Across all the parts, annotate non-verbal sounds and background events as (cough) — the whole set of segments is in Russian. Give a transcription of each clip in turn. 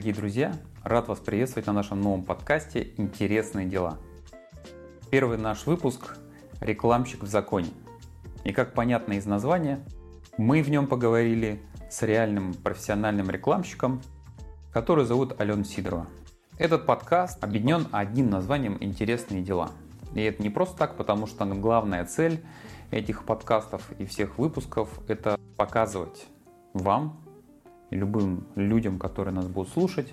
дорогие друзья! Рад вас приветствовать на нашем новом подкасте «Интересные дела». Первый наш выпуск «Рекламщик в законе». И как понятно из названия, мы в нем поговорили с реальным профессиональным рекламщиком, который зовут Алена Сидорова. Этот подкаст объединен одним названием «Интересные дела». И это не просто так, потому что главная цель этих подкастов и всех выпусков – это показывать вам, любым людям, которые нас будут слушать,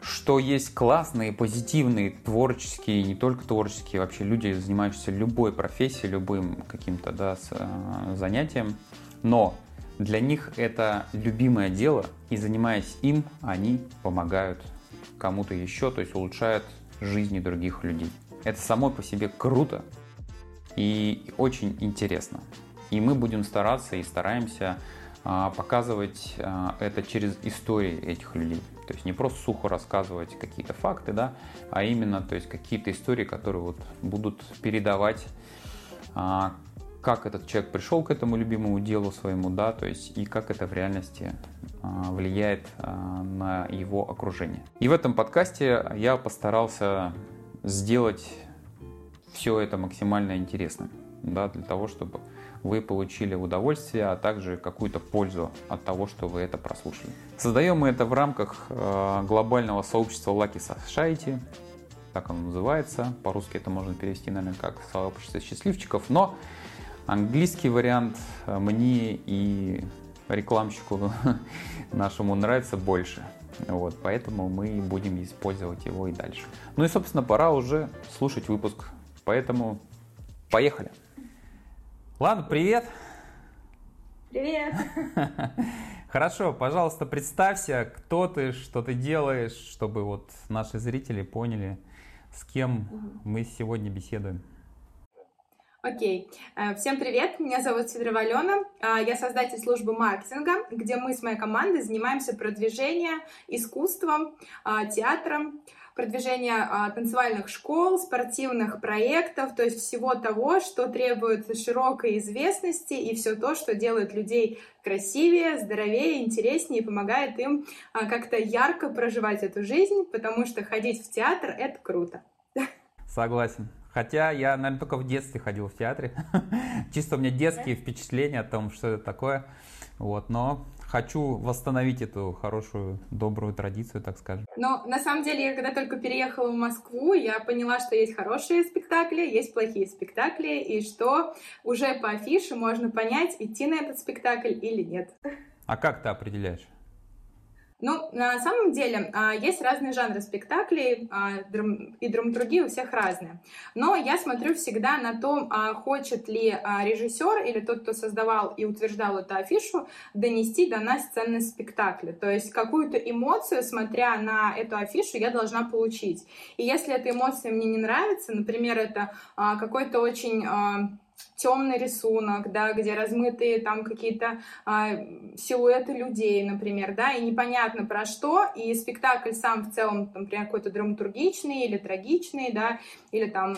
что есть классные, позитивные, творческие, не только творческие, вообще люди, занимающиеся любой профессией, любым каким-то да, э, занятием, но для них это любимое дело, и занимаясь им, они помогают кому-то еще, то есть улучшают жизни других людей. Это само по себе круто и очень интересно. И мы будем стараться и стараемся показывать а, это через истории этих людей. То есть не просто сухо рассказывать какие-то факты, да, а именно то есть какие-то истории, которые вот будут передавать, а, как этот человек пришел к этому любимому делу своему, да, то есть и как это в реальности влияет на его окружение. И в этом подкасте я постарался сделать все это максимально интересным, да, для того, чтобы вы получили удовольствие, а также какую-то пользу от того, что вы это прослушали. Создаем мы это в рамках э, глобального сообщества Lucky Society, так оно называется. По-русски это можно перевести, наверное, как сообщество счастливчиков, но английский вариант э, мне и рекламщику (laughs) нашему нравится больше. Вот, поэтому мы будем использовать его и дальше. Ну и, собственно, пора уже слушать выпуск. Поэтому поехали! Ладно, привет. Привет. (laughs) Хорошо, пожалуйста, представься, кто ты, что ты делаешь, чтобы вот наши зрители поняли, с кем мы сегодня беседуем. Окей. Okay. Э, всем привет, меня зовут Сидорова Алена, а, я создатель службы маркетинга, где мы с моей командой занимаемся продвижением, искусством, а, театром, продвижение а, танцевальных школ, спортивных проектов, то есть всего того, что требует широкой известности и все то, что делает людей красивее, здоровее, интереснее и помогает им а, как-то ярко проживать эту жизнь, потому что ходить в театр — это круто. Согласен. Хотя я, наверное, только в детстве ходил в театре. (laughs) Чисто у меня детские впечатления о том, что это такое. Вот, но хочу восстановить эту хорошую, добрую традицию, так скажем. Но на самом деле, я когда только переехала в Москву, я поняла, что есть хорошие спектакли, есть плохие спектакли, и что уже по афише можно понять, идти на этот спектакль или нет. А как ты определяешь? Ну, на самом деле, а, есть разные жанры спектаклей, а, и драматургия у всех разная. Но я смотрю всегда на то, а, хочет ли режиссер или тот, кто создавал и утверждал эту афишу, донести до нас ценность спектакля. То есть какую-то эмоцию, смотря на эту афишу, я должна получить. И если эта эмоция мне не нравится, например, это какой-то очень темный рисунок, да, где размытые там какие-то а, силуэты людей, например, да, и непонятно про что, и спектакль сам в целом, например, какой-то драматургичный или трагичный, да, или там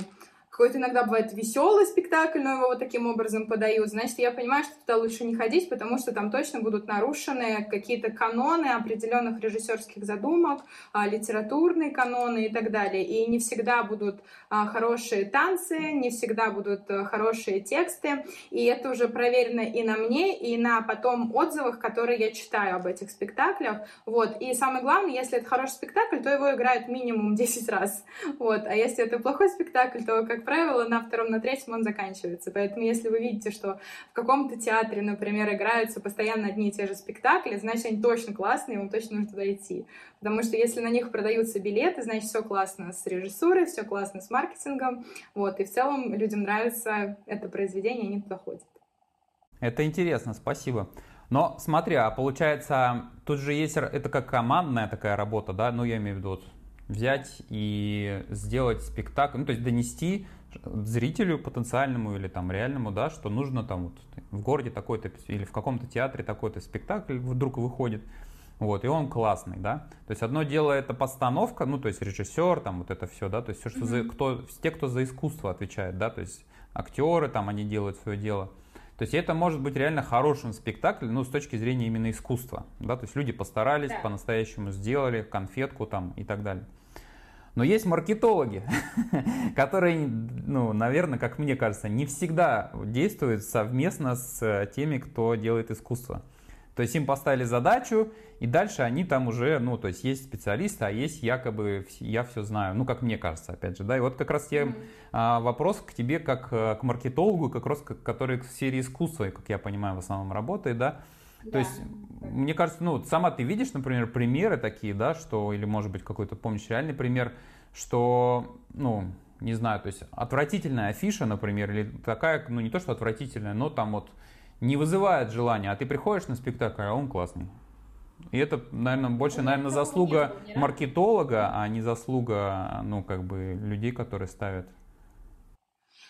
какой-то иногда бывает веселый спектакль, но его вот таким образом подают, значит, я понимаю, что туда лучше не ходить, потому что там точно будут нарушены какие-то каноны определенных режиссерских задумок, а, литературные каноны и так далее. И не всегда будут хорошие танцы, не всегда будут а, хорошие тексты, и это уже проверено и на мне, и на потом отзывах, которые я читаю об этих спектаклях. Вот. И самое главное, если это хороший спектакль, то его играют минимум (laughs) 10 раз. Вот. А если это плохой спектакль, то, как правило, на втором, на третьем он заканчивается. Поэтому если вы видите, что в каком-то театре, например, играются постоянно одни и те же спектакли, значит, они точно классные, вам точно нужно туда идти. Потому что если на них продаются билеты, значит, все классно с режиссурой, все классно с маркетингом. Вот, и в целом людям нравится это произведение, они туда ходят. Это интересно, спасибо. Но смотри, а получается, тут же есть, это как командная такая работа, да, ну я имею в виду, взять и сделать спектакль, ну то есть донести зрителю потенциальному или там реальному, да, что нужно там вот в городе такой-то или в каком-то театре такой-то спектакль вдруг выходит, вот, и он классный, да. То есть одно дело это постановка, ну, то есть режиссер, там вот это все, да, то есть все, что mm-hmm. за, кто, те, кто за искусство отвечает, да, то есть актеры там, они делают свое дело. То есть это может быть реально хорошим спектаклем, ну, с точки зрения именно искусства, да, то есть люди постарались, да. по-настоящему сделали конфетку там и так далее. Но есть маркетологи, (laughs) которые, ну, наверное, как мне кажется, не всегда действуют совместно с теми, кто делает искусство. То есть им поставили задачу, и дальше они там уже, ну, то есть есть специалисты, а есть якобы я все знаю. Ну, как мне кажется, опять же, да. И вот как раз я mm-hmm. вопрос к тебе, как э, к маркетологу, как раз который в сфере искусства, как я понимаю, в основном работает, да. Да. То есть, мне кажется, ну, сама ты видишь, например, примеры такие, да, что, или, может быть, какой-то, помнишь, реальный пример, что, ну, не знаю, то есть отвратительная афиша, например, или такая, ну, не то, что отвратительная, но там вот не вызывает желания, а ты приходишь на спектакль, а он классный. И это, наверное, больше, наверное, заслуга маркетолога, а не заслуга, ну, как бы, людей, которые ставят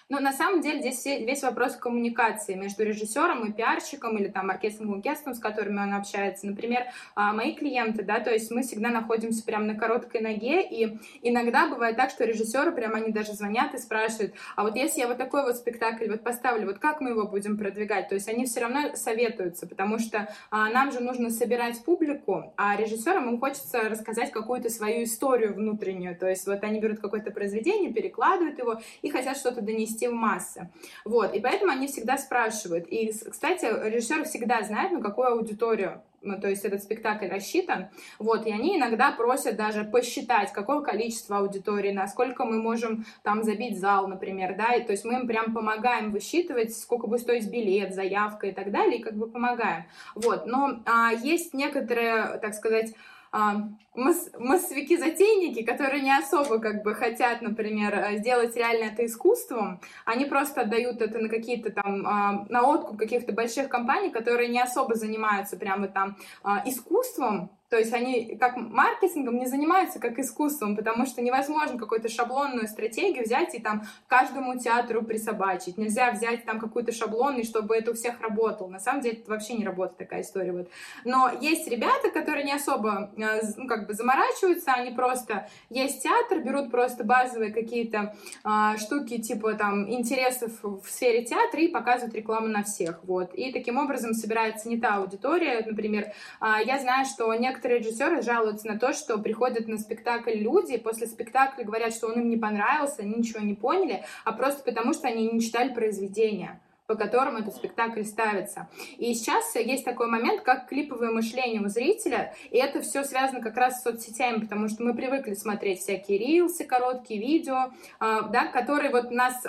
но на самом деле здесь весь вопрос коммуникации между режиссером и пиарщиком или там маркетинговым агентством, с которыми он общается. Например, а, мои клиенты, да, то есть мы всегда находимся прямо на короткой ноге, и иногда бывает так, что режиссеры прям они даже звонят и спрашивают, а вот если я вот такой вот спектакль вот поставлю, вот как мы его будем продвигать? То есть они все равно советуются, потому что а, нам же нужно собирать публику, а режиссерам им хочется рассказать какую-то свою историю внутреннюю, то есть вот они берут какое-то произведение, перекладывают его и хотят что-то донести донести в массы. Вот, и поэтому они всегда спрашивают. И, кстати, режиссер всегда знает, на какую аудиторию ну, то есть этот спектакль рассчитан, вот, и они иногда просят даже посчитать, какое количество аудитории, насколько мы можем там забить зал, например, да, и, то есть мы им прям помогаем высчитывать, сколько будет стоить билет, заявка и так далее, и как бы помогаем, вот, но а, есть некоторые, так сказать, а, массовики-затейники, которые не особо как бы хотят, например, э, сделать реально это искусством, они просто отдают это на какие-то там, а, на откуп каких-то больших компаний, которые не особо занимаются прямо там а, искусством, то есть они как маркетингом не занимаются как искусством, потому что невозможно какую-то шаблонную стратегию взять и там каждому театру присобачить. Нельзя взять там какую-то шаблонную, чтобы это у всех работало. На самом деле это вообще не работает такая история. Вот. Но есть ребята, которые не особо э, ну, как бы заморачиваются, они просто есть театр, берут просто базовые какие-то а, штуки типа там интересов в сфере театра и показывают рекламу на всех. Вот. И таким образом собирается не та аудитория. Например, а, я знаю, что некоторые некоторые режиссеры жалуются на то, что приходят на спектакль люди, после спектакля говорят, что он им не понравился, они ничего не поняли, а просто потому, что они не читали произведение по которым этот спектакль ставится. И сейчас есть такой момент, как клиповое мышление у зрителя, и это все связано как раз с соцсетями, потому что мы привыкли смотреть всякие рилсы, короткие видео, а, да, которые вот нас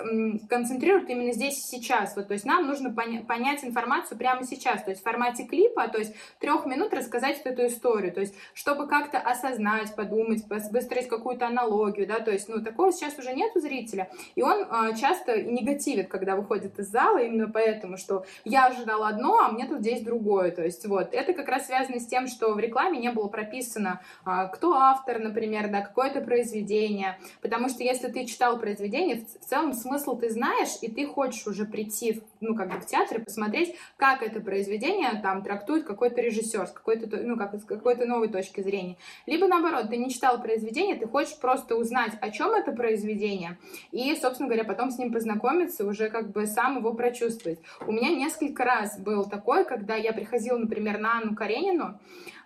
концентрируют именно здесь и сейчас. Вот, то есть нам нужно поня- понять информацию прямо сейчас, то есть в формате клипа, то есть трех минут рассказать эту историю, то есть чтобы как-то осознать, подумать, выстроить какую-то аналогию, да, то есть, ну, такого сейчас уже нет у зрителя, и он а, часто негативит, когда выходит из зала, именно поэтому, что я ожидала одно, а мне тут здесь другое. То есть вот, это как раз связано с тем, что в рекламе не было прописано, а, кто автор, например, да, какое-то произведение. Потому что если ты читал произведение, в целом смысл ты знаешь, и ты хочешь уже прийти, ну, как бы в театр посмотреть, как это произведение там трактует какой-то режиссер с какой-то, ну, как, с какой-то новой точки зрения. Либо наоборот, ты не читал произведение, ты хочешь просто узнать, о чем это произведение, и, собственно говоря, потом с ним познакомиться, уже как бы сам его прочувствовать почувствовать. У меня несколько раз был такой, когда я приходила, например, на Анну Каренину,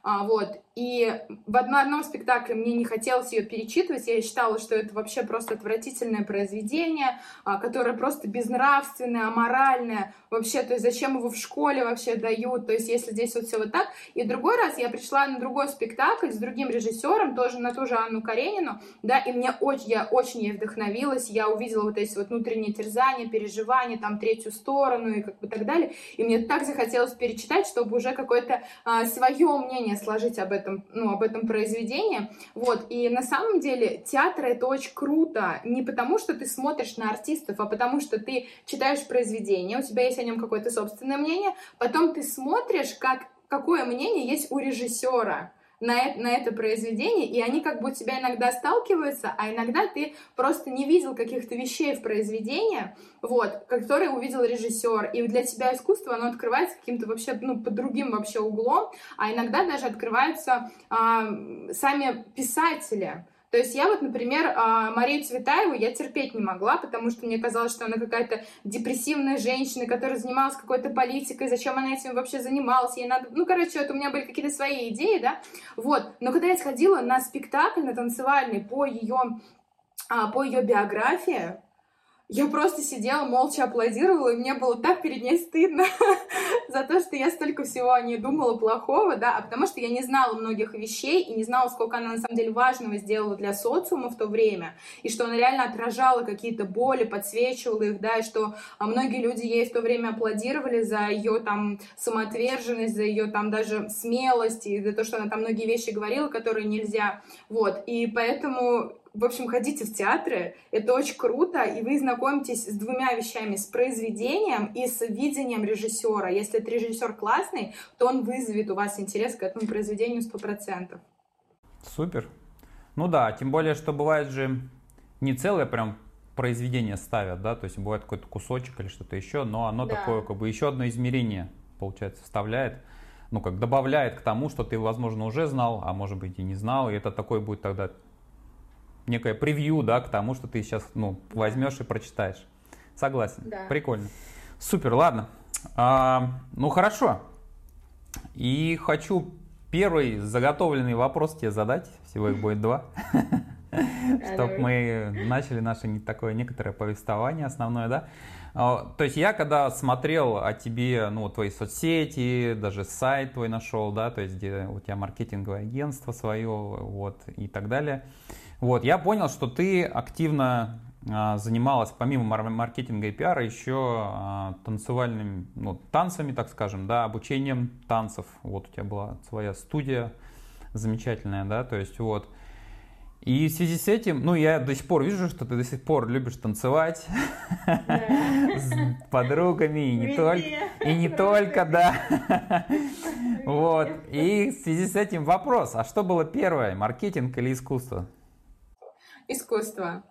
а, вот, и в одном спектакле мне не хотелось ее перечитывать, я считала, что это вообще просто отвратительное произведение, а, которое просто безнравственное, аморальное, вообще, то есть зачем его в школе вообще дают, то есть если здесь вот все вот так. И другой раз я пришла на другой спектакль с другим режиссером, тоже на ту же Анну Каренину, да, и мне очень, я очень ей вдохновилась, я увидела вот эти вот внутренние терзания, переживания, там, третью сторону и как бы так далее, и мне так захотелось перечитать, чтобы уже какое-то а, свое мнение сложить об этом, ну, об этом произведении. Вот, и на самом деле театр это очень круто, не потому что ты смотришь на артистов, а потому что ты читаешь произведение, у тебя есть о нем какое-то собственное мнение, потом ты смотришь, как, какое мнение есть у режиссера на на это произведение, и они как бы у тебя иногда сталкиваются, а иногда ты просто не видел каких-то вещей в произведении, вот, которые увидел режиссер, и для тебя искусство, оно открывается каким-то вообще, ну, под другим вообще углом, а иногда даже открываются а, сами писатели, То есть я вот, например, а, Марию Цветаеву я терпеть не могла, потому что мне казалось, что она какая-то депрессивная женщина, которая занималась какой-то политикой, зачем она этим вообще занималась, ей надо... Ну, короче, это у меня были какие-то свои идеи, да, вот. Но когда я сходила на спектакль, на танцевальный по ее, а, по ее биографии, я просто сидела, молча аплодировала, и мне было так перед ней стыдно (laughs) за то, что я столько всего о ней думала плохого, да, а потому что я не знала многих вещей и не знала, сколько она на самом деле важного сделала для социума в то время, и что она реально отражала какие-то боли, подсвечивала их, да, и что а многие люди ей в то время аплодировали за ее там самоотверженность, за ее там даже смелость, и за то, что она там многие вещи говорила, которые нельзя, вот, и поэтому в общем, ходите в театры, это очень круто, и вы знакомитесь с двумя вещами, с произведением и с видением режиссера. Если это режиссер классный, то он вызовет у вас интерес к этому произведению 100%. Супер. Ну да, тем более, что бывает же не целое прям произведение ставят, да, то есть бывает какой-то кусочек или что-то еще, но оно да. такое, как бы еще одно измерение, получается, вставляет, ну как добавляет к тому, что ты, возможно, уже знал, а может быть и не знал, и это такой будет тогда некое превью, да, к тому, что ты сейчас, ну, возьмешь и прочитаешь. Согласен. Да. Прикольно. Супер, ладно. А, ну, хорошо. И хочу первый заготовленный вопрос тебе задать. Всего их будет два. (laughs) Чтобы мы начали наше такое некоторое повествование основное, да. А, то есть я когда смотрел о тебе, ну, твои соцсети, даже сайт твой нашел, да, то есть где у тебя маркетинговое агентство свое, вот, и так далее. Вот, я понял, что ты активно а, занималась помимо маркетинга и пиара еще а, танцевальными, ну, танцами, так скажем, да, обучением танцев. Вот у тебя была своя студия замечательная, да, то есть вот. И в связи с этим, ну, я до сих пор вижу, что ты до сих пор любишь танцевать (laughs) с подругами, и не только, и не только, да. Вот. И в связи с этим вопрос, а что было первое, маркетинг или искусство? Искусство.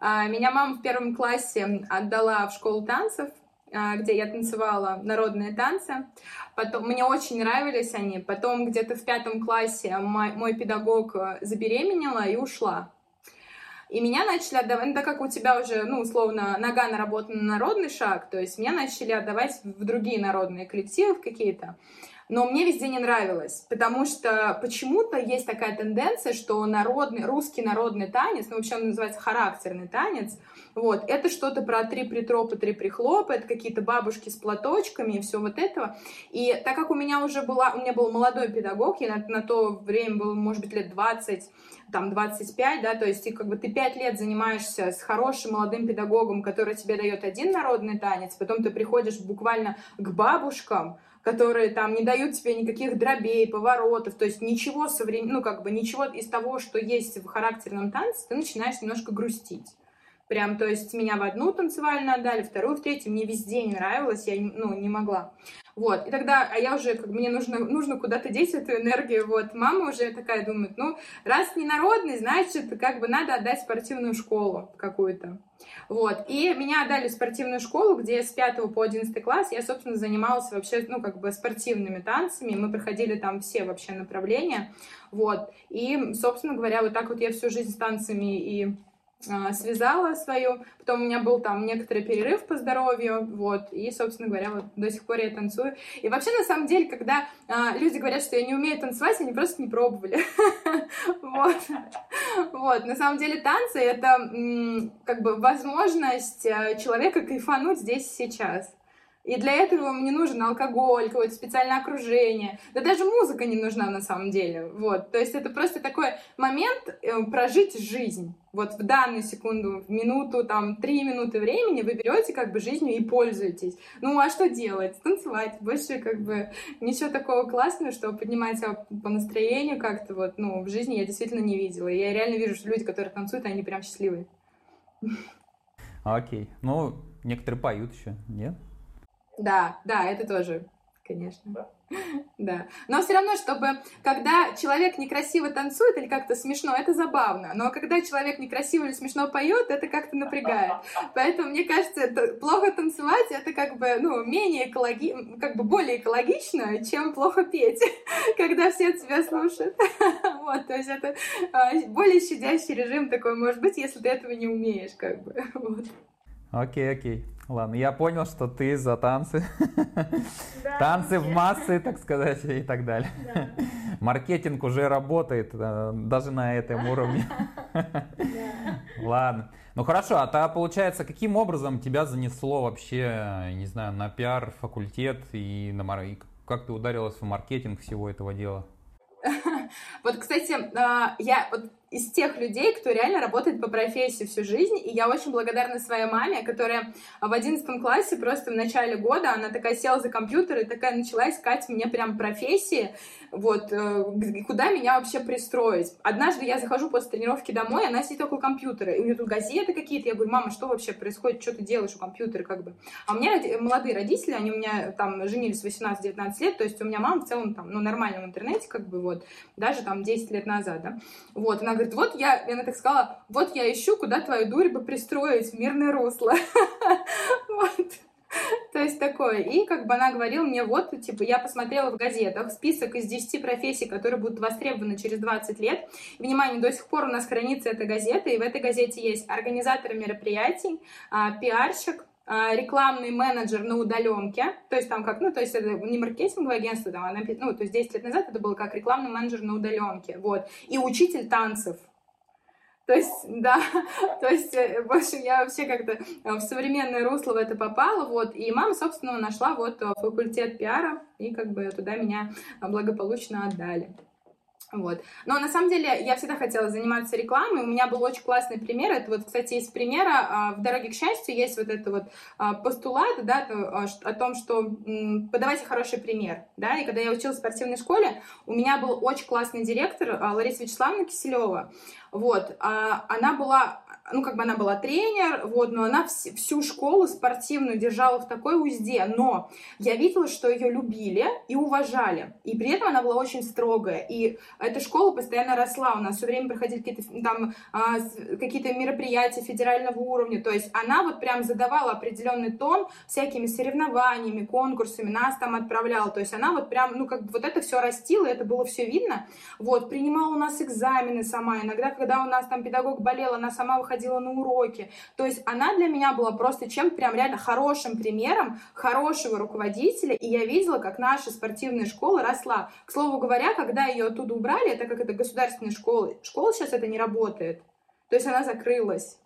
А, меня мама в первом классе отдала в школу танцев, а, где я танцевала народные танцы. Потом мне очень нравились они. Потом где-то в пятом классе мой, мой педагог забеременела и ушла. И меня начали отдавать, ну, так как у тебя уже, ну, условно, нога наработана на народный шаг, то есть меня начали отдавать в другие народные коллективы какие-то но мне везде не нравилось, потому что почему-то есть такая тенденция, что народный, русский народный танец, ну вообще он называется характерный танец, вот, это что-то про три притропа, три прихлопа, это какие-то бабушки с платочками и все вот этого. И так как у меня уже была, у меня был молодой педагог, я на, на то время было, может быть, лет 20, там 25, да, то есть ты как бы ты 5 лет занимаешься с хорошим молодым педагогом, который тебе дает один народный танец, потом ты приходишь буквально к бабушкам, которые там не дают тебе никаких дробей, поворотов, то есть ничего соврем... ну, как бы ничего из того, что есть в характерном танце, ты начинаешь немножко грустить. Прям, то есть меня в одну танцевальную отдали, вторую, в третью, мне везде не нравилось, я ну, не могла. Вот, и тогда, а я уже, как мне нужно, нужно куда-то деть эту энергию, вот, мама уже такая думает, ну, раз не народный, значит, как бы надо отдать спортивную школу какую-то. Вот, и меня отдали в спортивную школу, где с 5 по 11 класс я, собственно, занималась вообще, ну, как бы спортивными танцами, мы проходили там все вообще направления, вот, и, собственно говоря, вот так вот я всю жизнь с танцами и связала свою, потом у меня был там некоторый перерыв по здоровью, вот, и, собственно говоря, вот до сих пор я танцую. И вообще, на самом деле, когда а, люди говорят, что я не умею танцевать, они просто не пробовали. (laughs) Вот. Вот, на самом деле танцы — это как бы возможность а, человека кайфануть здесь сейчас. И для этого мне нужен алкоголь, какое-то специальное окружение. Да даже музыка не нужна на самом деле. Вот. То есть это просто такой момент э, прожить жизнь. Вот в данную секунду, в минуту, там, три минуты времени вы берете как бы жизнью и пользуетесь. Ну, а что делать? Танцевать. Больше как бы ничего такого классного, что поднимать по настроению как-то вот, ну, в жизни я действительно не видела. Я реально вижу, что люди, которые танцуют, они прям счастливые. Окей. Ну, некоторые поют еще, нет? Да, да, это тоже. конечно. Да. (laughs) да. Но все равно, чтобы, когда человек некрасиво танцует или как-то смешно, это забавно. Но когда человек некрасиво или смешно поет, это как-то напрягает. (laughs) Поэтому, мне кажется, плохо танцевать, это как бы, ну, менее экологи... как бы более экологично, чем плохо петь, (laughs) когда все тебя слушают. вот, то есть это а, более щадящий режим такой, может быть, если ты этого не умеешь, как бы. вот. Окей, окей. Ладно, я понял, что ты за танцы. Да, танцы в массы, так сказать, и так далее. Да. Маркетинг уже работает э, даже на этом уровне. Да. Ладно. Ну хорошо, а то получается, каким образом тебя занесло вообще, не знаю, на пиар, факультет и на мар... как ты ударилась в маркетинг всего этого дела? (laughs) Вот, кстати, а, я вот из тех людей, кто реально работает по профессии всю жизнь. И я очень благодарна своей маме, которая в одиннадцатом классе просто в начале года, она такая села за компьютер и такая начала искать мне прям профессии, вот, э, куда меня вообще пристроить. Однажды я захожу после тренировки домой, она сидит около компьютера, и у нее тут газеты какие-то, я говорю, мама, что вообще происходит, что ты делаешь у компьютера, как бы. А у меня молодые родители, они у меня там женились 18-19 лет, то есть у меня мама в целом там, ну, нормально в интернете, как бы, вот, даже там 10 лет назад, да. Вот, она говорит, вот я, и она так сказала, вот я ищу, куда твою дурь бы пристроить в мирное русло. (laughs) Вот. То есть такое. И как бы она говорила мне, вот, типа, я посмотрела в газетах список из 10 профессий, которые будут востребованы через 20 лет. Внимание, до сих пор у нас хранится эта газета, и в этой газете есть организатор мероприятий, а, пиарщик, рекламный менеджер на удаленке, то есть там как, ну, то есть это не маркетинговое агентство, там, ну, то есть 10 лет назад это было как рекламный менеджер на удаленке, вот, и учитель танцев, то есть, да, (laughs) то есть, э, в общем, я вообще как-то в современное русло в это попала, вот, и мама, собственно, нашла вот факультет пиара, и как бы туда меня благополучно отдали. Вот. Но на самом деле я всегда хотела заниматься рекламой. У меня был очень классный пример. Это вот, кстати, из примера а, в «Дороге к счастью» есть вот это вот а, постулат, да, а, о том, что подавайте хороший пример, да, и когда я училась в спортивной школе, у меня был очень классный директор Лариса Вячеславовна Киселева, вот, она была ну, как бы она была тренер, вот, но она вс- всю школу спортивную держала в такой узде, но я видела, что ее любили и уважали, и при этом она была очень строгая, и эта школа постоянно росла, у нас все время проходили какие-то там а, какие-то мероприятия федерального уровня, то есть она вот прям задавала определенный тон всякими соревнованиями, конкурсами, нас там отправляла, то есть она вот прям, ну, как бы вот это все растила, это было все видно, вот, принимала у нас экзамены сама, иногда, когда у нас там педагог болел, она сама выходила ходила на уроки. То есть она для меня была просто чем-то прям реально хорошим примером хорошего руководителя, и я видела, как наша спортивная школа росла. К слову говоря, когда ее оттуда убрали, это как это государственная школа, школа сейчас это не работает. То есть она закрылась.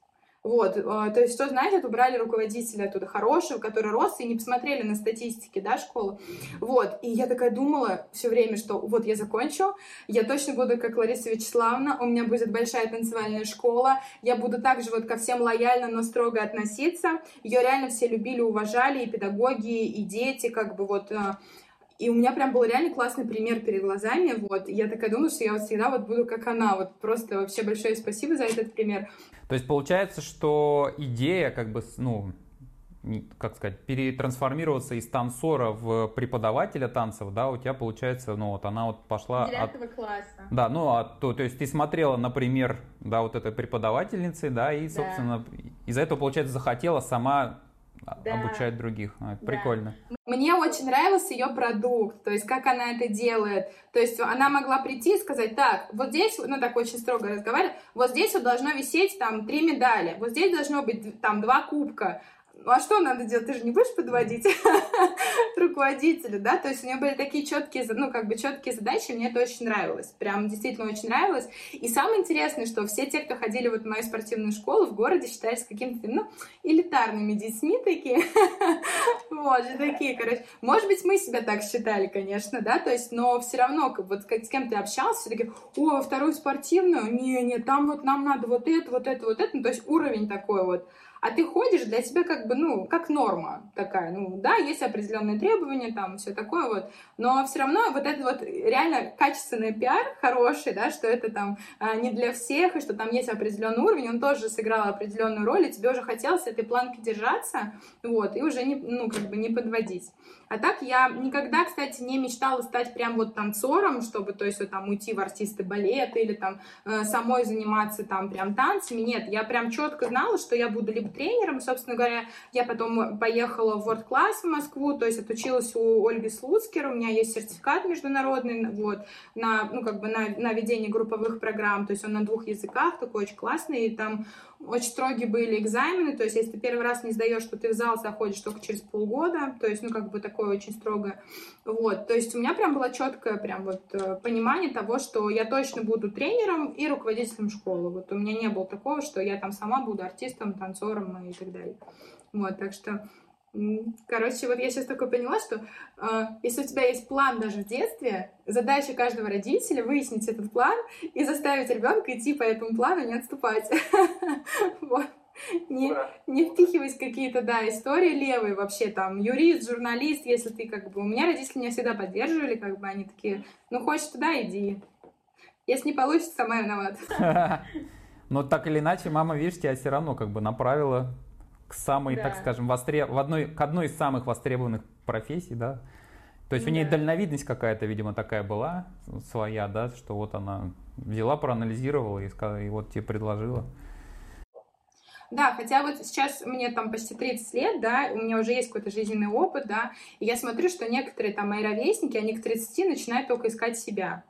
Вот, а, то есть что значит, убрали руководителя оттуда хорошего, который рос, и не посмотрели на статистики, да, школы. Вот, и я такая думала все время, что вот я закончу, я точно буду как Лариса Вячеславовна, у меня будет большая танцевальная школа, я буду также вот ко всем лояльно, но строго относиться. Ее реально все любили, уважали, и педагоги, и дети, как бы вот а, и у меня прям был реально классный пример перед глазами, вот. Я такая думаю, что я вот всегда вот буду как она, вот. Просто вообще большое спасибо за этот пример. То есть получается, что идея как бы, ну, как сказать, перетрансформироваться из танцора в преподавателя танцев, да, у тебя получается, ну вот она вот пошла... Девятого от... класса. Да, ну а то, то есть ты смотрела, например, да, вот этой преподавательницы, да, и, собственно, да. из-за этого, получается, захотела сама да. обучать других. А, да. Прикольно. Мне очень нравился ее продукт, то есть как она это делает. То есть она могла прийти и сказать, так, вот здесь, ну так очень строго разговаривать, вот здесь вот должно висеть там три медали, вот здесь должно быть там два кубка, ну а что надо делать? Ты же не будешь подводить (laughs) руководителя, да? То есть у нее были такие четкие, ну, как бы четкие задачи, мне это очень нравилось. Прям действительно очень нравилось. И самое интересное, что все те, кто ходили вот в мою спортивную школу в городе, считались какими-то, ну, элитарными детьми такие. (laughs) вот же такие, короче. Может быть, мы себя так считали, конечно, да? То есть, но все равно, как, вот как, с кем ты общался, все таки о, вторую спортивную? Не, не, там вот нам надо вот это, вот это, вот это. Ну, то есть уровень такой вот. А ты ходишь, для тебя как бы, ну, как норма такая, ну, да, есть определенные требования, там, все такое вот, но все равно вот это вот реально качественный пиар хороший, да, что это там а, не для всех, и что там есть определенный уровень, он тоже сыграл определенную роль, и тебе уже хотелось этой планки держаться, вот, и уже не, ну, как бы не подводить. А так я никогда, кстати, не мечтала стать прям вот танцором, чтобы, то есть, вот там уйти в артисты балета или там э, самой заниматься там прям танцами. Нет, я прям четко знала, что я буду либо тренером. Собственно говоря, я потом поехала в World Class в Москву, то есть отучилась у Ольги Слуцкер, у меня есть сертификат международный, вот, на, ну, как бы на, на ведение групповых программ, то есть он на двух языках, такой очень классный, и там очень строгие были экзамены, то есть если ты первый раз не сдаешь, то ты в зал заходишь только через полгода, то есть, ну, как бы такое очень строгое. Вот, то есть у меня прям было четкое прям вот э, понимание того, что я точно буду тренером и руководителем школы. Вот у меня не было такого, что я там сама буду артистом, танцором и так далее. Вот, так что Короче, вот я сейчас только поняла, что э, если у тебя есть план даже в детстве, задача каждого родителя выяснить этот план и заставить ребенка идти по этому плану, не отступать. (laughs) Вот. Не, не впихивать какие-то, да, истории левые вообще, там, юрист, журналист, если ты, как бы, у меня родители меня всегда поддерживали, как бы, они такие, ну, хочешь туда, иди. Если не получится, сама виновата. (laughs) Но так или иначе, мама, видишь, тебя все равно как бы направила к самой, да. так скажем, востреб... в одной, к одной из самых востребованных профессий, да. То есть да. у нее дальновидность какая-то, видимо, такая была своя, да, что вот она взяла, проанализировала и, и вот тебе предложила. Да, хотя вот сейчас мне там почти 30 лет, да, у меня уже есть какой-то жизненный опыт, да, и я смотрю, что некоторые там мои ровесники, они к 30 начинают только искать себя.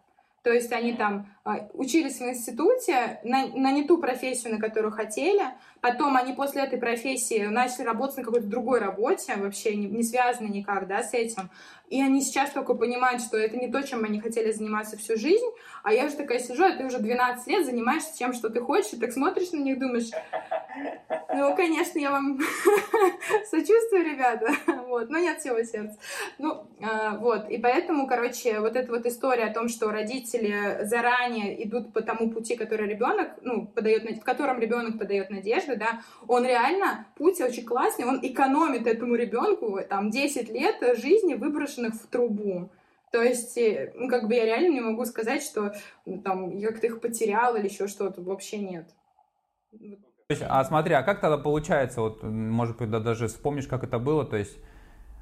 То есть они там учились в институте на, на не ту профессию, на которую хотели. Потом они после этой профессии начали работать на какой-то другой работе, вообще не, не связанной никак да, с этим. И они сейчас только понимают, что это не то, чем они хотели заниматься всю жизнь. А я уже такая сижу, а ты уже 12 лет занимаешься тем, что ты хочешь, и так смотришь на них, думаешь, ну, конечно, я вам (laughs) сочувствую, ребята, (laughs) вот, но нет всего сердца. Ну, а, вот, и поэтому, короче, вот эта вот история о том, что родители заранее идут по тому пути, который ребенок, ну, подает, в котором ребенок подает надежду, да, он реально, путь очень классный, он экономит этому ребенку, там, 10 лет жизни, выброшенных в трубу. То есть, э, ну, как бы я реально не могу сказать, что ну, там я как-то их потеряла или еще что-то. Вообще нет. А смотри, а как тогда получается, вот, может быть, да, даже вспомнишь, как это было, то есть,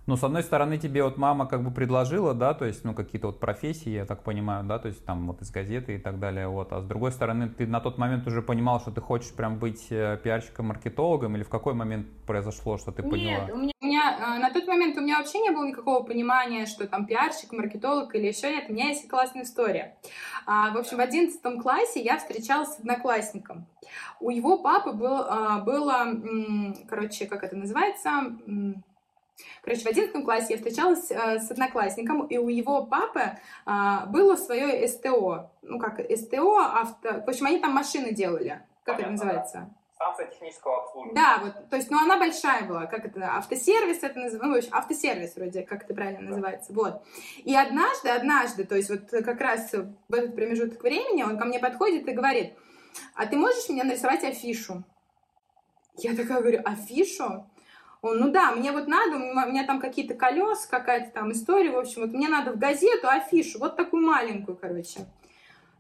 ну, с одной стороны, тебе вот мама как бы предложила, да, то есть, ну, какие-то вот профессии, я так понимаю, да, то есть, там, вот из газеты и так далее, вот, а с другой стороны, ты на тот момент уже понимал, что ты хочешь прям быть э, пиарщиком, маркетологом, или в какой момент произошло, что ты поняла? Нет, у меня, у меня, э, на тот момент у меня вообще не было никакого понимания, что там пиарщик, маркетолог или еще нет, у меня есть классная история. А, в общем, в одиннадцатом классе я встречалась с одноклассником, у его папы был, а, было, короче, как это называется, Короче, в одиннадцатом классе я встречалась э, с одноклассником, и у его папы а, было свое СТО. Ну, как СТО, авто... В общем, они там машины делали. Как Понятно, это называется? Станция технического обслуживания. Да, вот, то есть, ну, она большая была, как это, автосервис это называется, ну, в общем, автосервис вроде, как это правильно да. называется, вот. И однажды, однажды, то есть, вот как раз в этот промежуток времени он ко мне подходит и говорит, а ты можешь мне нарисовать афишу? Я такая говорю, афишу? Он, ну да, мне вот надо, у меня там какие-то колеса, какая-то там история, в общем, вот мне надо в газету афишу, вот такую маленькую, короче.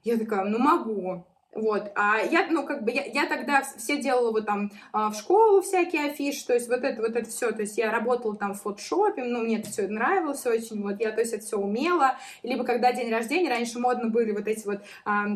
Я такая, ну могу. Вот, а я, ну, как бы, я, я тогда все делала вот там а, в школу всякие афиши, то есть вот это, вот это все, то есть я работала там в фотошопе, ну, мне это все нравилось очень, вот, я, то есть это все умела, либо когда день рождения, раньше модно были вот эти вот а,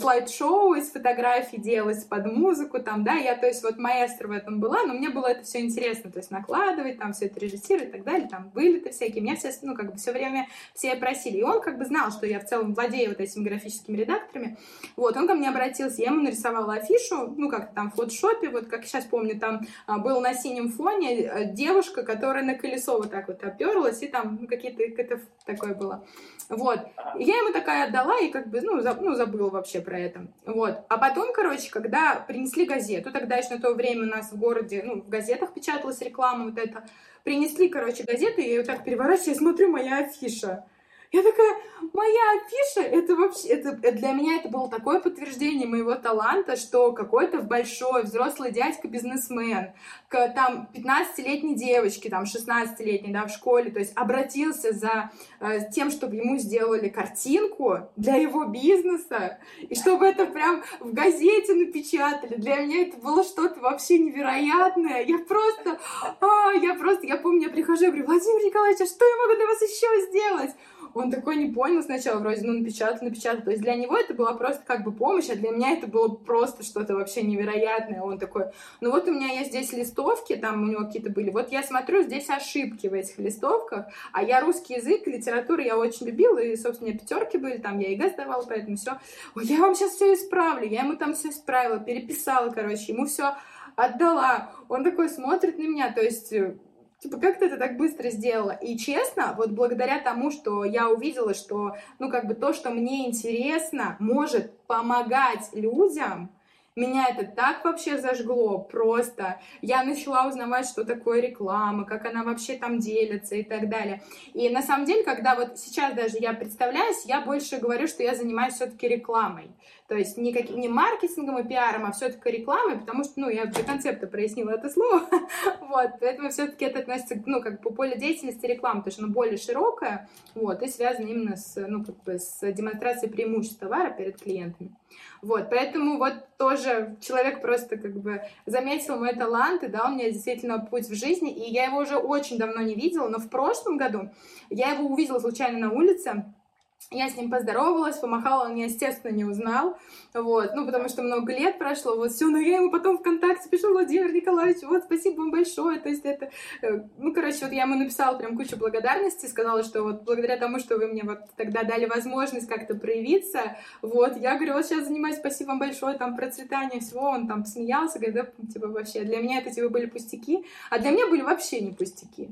слайд-шоу из фотографий делать под музыку, там, да, я, то есть вот маэстро в этом была, но мне было это все интересно, то есть накладывать, там, все это режиссировать и так далее, там, были-то всякие, меня все, ну, как бы все время все просили, и он как бы знал, что я в целом владею вот этими графическими редакторами, вот, он ко мне обратился обратился, я ему нарисовала афишу, ну, как там в фотошопе, вот как сейчас помню, там а, был на синем фоне э, девушка, которая на колесо вот так вот оперлась, и там ну, какие-то, это такое было. Вот. И я ему такая отдала, и как бы, ну, за, ну, забыла вообще про это. Вот. А потом, короче, когда принесли газету, тогда еще на то время у нас в городе, ну, в газетах печаталась реклама вот это, принесли, короче, газету, и я ее так переворачиваю, и смотрю, моя афиша. Я такая, моя афиша, это вообще, это, для меня это было такое подтверждение моего таланта, что какой-то большой взрослый дядька-бизнесмен к там 15-летней девочке, там 16-летней, да, в школе, то есть обратился за э, тем, чтобы ему сделали картинку для его бизнеса, и чтобы это прям в газете напечатали. Для меня это было что-то вообще невероятное. Я просто, а, я просто, я помню, я прихожу и говорю, Владимир Николаевич, а что я могу для вас еще сделать? Он такой не понял сначала, вроде, ну, напечатал, напечатал. То есть для него это была просто как бы помощь, а для меня это было просто что-то вообще невероятное. Он такой, ну вот у меня есть здесь листовки, там у него какие-то были. Вот я смотрю, здесь ошибки в этих листовках, а я русский язык, литературу я очень любила, и, собственно, пятерки были, там я ЕГЭ сдавала, поэтому все. Ой, я вам сейчас все исправлю. Я ему там все исправила, переписала, короче, ему все отдала. Он такой смотрит на меня, то есть типа, как ты это так быстро сделала? И честно, вот благодаря тому, что я увидела, что, ну, как бы то, что мне интересно, может помогать людям, меня это так вообще зажгло просто. Я начала узнавать, что такое реклама, как она вообще там делится и так далее. И на самом деле, когда вот сейчас даже я представляюсь, я больше говорю, что я занимаюсь все-таки рекламой. То есть не, как, не маркетингом и пиаром, а все-таки рекламой, потому что, ну, я для концепта прояснила это слово. (laughs) вот, поэтому все-таки это относится, ну, как по полю деятельности рекламы, потому что оно более широкое, вот, и связано именно с, ну, как бы с демонстрацией преимуществ товара перед клиентами. Вот, поэтому вот тоже человек просто как бы заметил мой талант и дал мне действительно путь в жизни, и я его уже очень давно не видела, но в прошлом году я его увидела случайно на улице, я с ним поздоровалась, помахала, он меня, естественно, не узнал, вот, ну, потому что много лет прошло, вот, все, но я ему потом ВКонтакте пишу, Владимир Николаевич, вот, спасибо вам большое, то есть это, э, ну, короче, вот я ему написала прям кучу благодарности, сказала, что вот благодаря тому, что вы мне вот тогда дали возможность как-то проявиться, вот, я говорю, вот сейчас занимаюсь, спасибо вам большое, там, процветание всего, он там смеялся, когда, типа, вообще, для меня это, типа, были пустяки, а для меня были вообще не пустяки.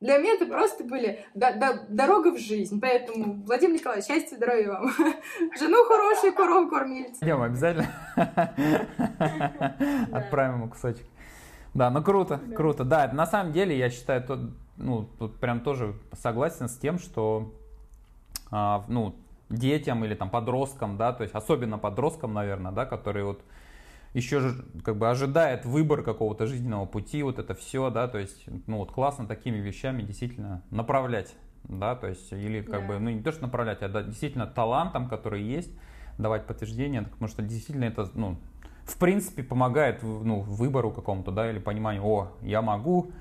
Для меня это просто были до, до, дорога в жизнь. Поэтому, Владимир Николаевич, счастья, здоровья вам. (laughs) Жену хорошую, коров кормильца. Идем обязательно. (laughs) Отправим ему кусочек. Да, ну круто, круто. Да, на самом деле я считаю, тут, ну, тут прям тоже согласен с тем, что а, ну, детям или там подросткам, да, то есть особенно подросткам, наверное, да, которые вот еще же как бы ожидает выбор какого-то жизненного пути, вот это все, да, то есть, ну вот классно такими вещами действительно направлять, да, то есть, или как yeah. бы, ну не то, что направлять, а да, действительно талантом, который есть, давать подтверждение, потому что действительно это, ну, в принципе, помогает, ну, выбору какому-то, да, или пониманию, о, я могу,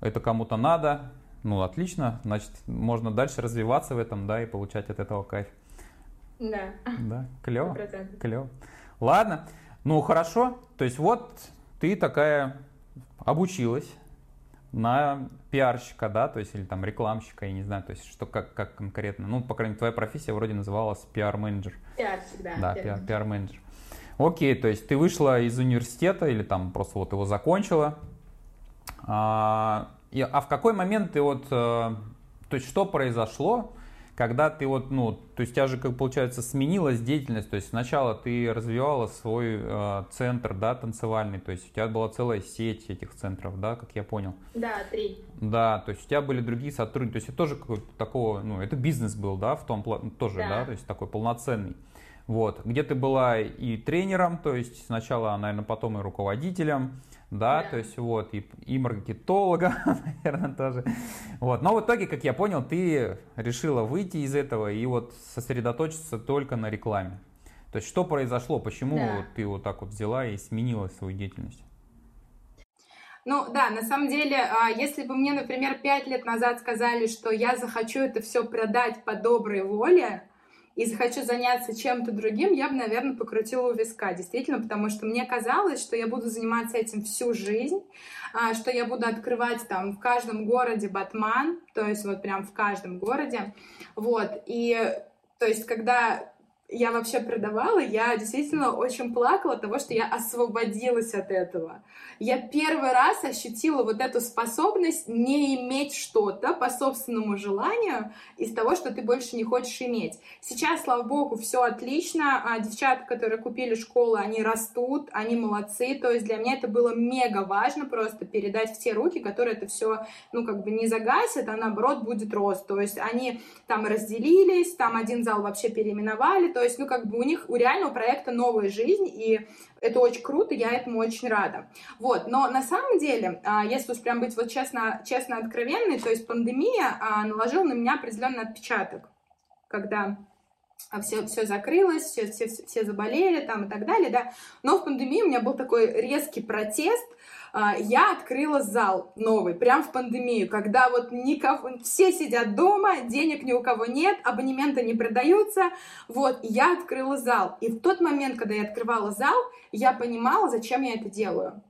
это кому-то надо, ну, отлично, значит, можно дальше развиваться в этом, да, и получать от этого кайф. Да. Да, клево, клево. Ладно, ну, хорошо. То есть вот ты такая обучилась на пиарщика, да, то есть или там рекламщика, я не знаю, то есть что как, как конкретно. Ну, по крайней мере, твоя профессия вроде называлась пиар-менеджер. Пиарщик, да. Да, пиар, пиар-менеджер. Окей, то есть ты вышла из университета или там просто вот его закончила. А, и, а в какой момент ты вот, э, то есть что произошло, когда ты вот, ну, то есть у тебя же, как получается, сменилась деятельность, то есть сначала ты развивала свой э, центр, да, танцевальный, то есть у тебя была целая сеть этих центров, да, как я понял. Да, три. Да, то есть у тебя были другие сотрудники, то есть это тоже какой-то такого, ну, это бизнес был, да, в том тоже, да, да то есть такой полноценный. Вот, где ты была и тренером, то есть сначала, наверное, потом и руководителем, да, да. то есть вот, и, и маркетолога, (laughs) наверное, тоже. Вот, но в итоге, как я понял, ты решила выйти из этого и вот сосредоточиться только на рекламе. То есть что произошло, почему да. вот ты вот так вот взяла и сменила свою деятельность? Ну да, на самом деле, а, если бы мне, например, пять лет назад сказали, что я захочу это все продать по доброй воле, и захочу заняться чем-то другим, я бы, наверное, покрутила у виска, действительно, потому что мне казалось, что я буду заниматься этим всю жизнь, а, что я буду открывать там в каждом городе Батман, то есть вот прям в каждом городе, вот, и то есть когда я вообще продавала, я действительно очень плакала от того, что я освободилась от этого. Я первый раз ощутила вот эту способность не иметь что-то по собственному желанию из того, что ты больше не хочешь иметь. Сейчас, слава богу, все отлично. А девчата, которые купили школу, они растут, они молодцы. То есть для меня это было мега важно просто передать в те руки, которые это все, ну, как бы не загасят, а наоборот будет рост. То есть они там разделились, там один зал вообще переименовали, то есть, ну, как бы у них, у реального проекта новая жизнь, и это очень круто, я этому очень рада. Вот, но на самом деле, а, если уж прям быть вот честно, честно откровенной, то есть пандемия а, наложила на меня определенный отпечаток, когда все, все закрылось, все, все, все заболели там и так далее, да. Но в пандемии у меня был такой резкий протест, а, я открыла зал новый, прям в пандемию, когда вот никого, все сидят дома, денег ни у кого нет, абонементы не продаются, вот, я открыла зал. И в тот момент, когда я открывала зал, я понимала, зачем я это делаю.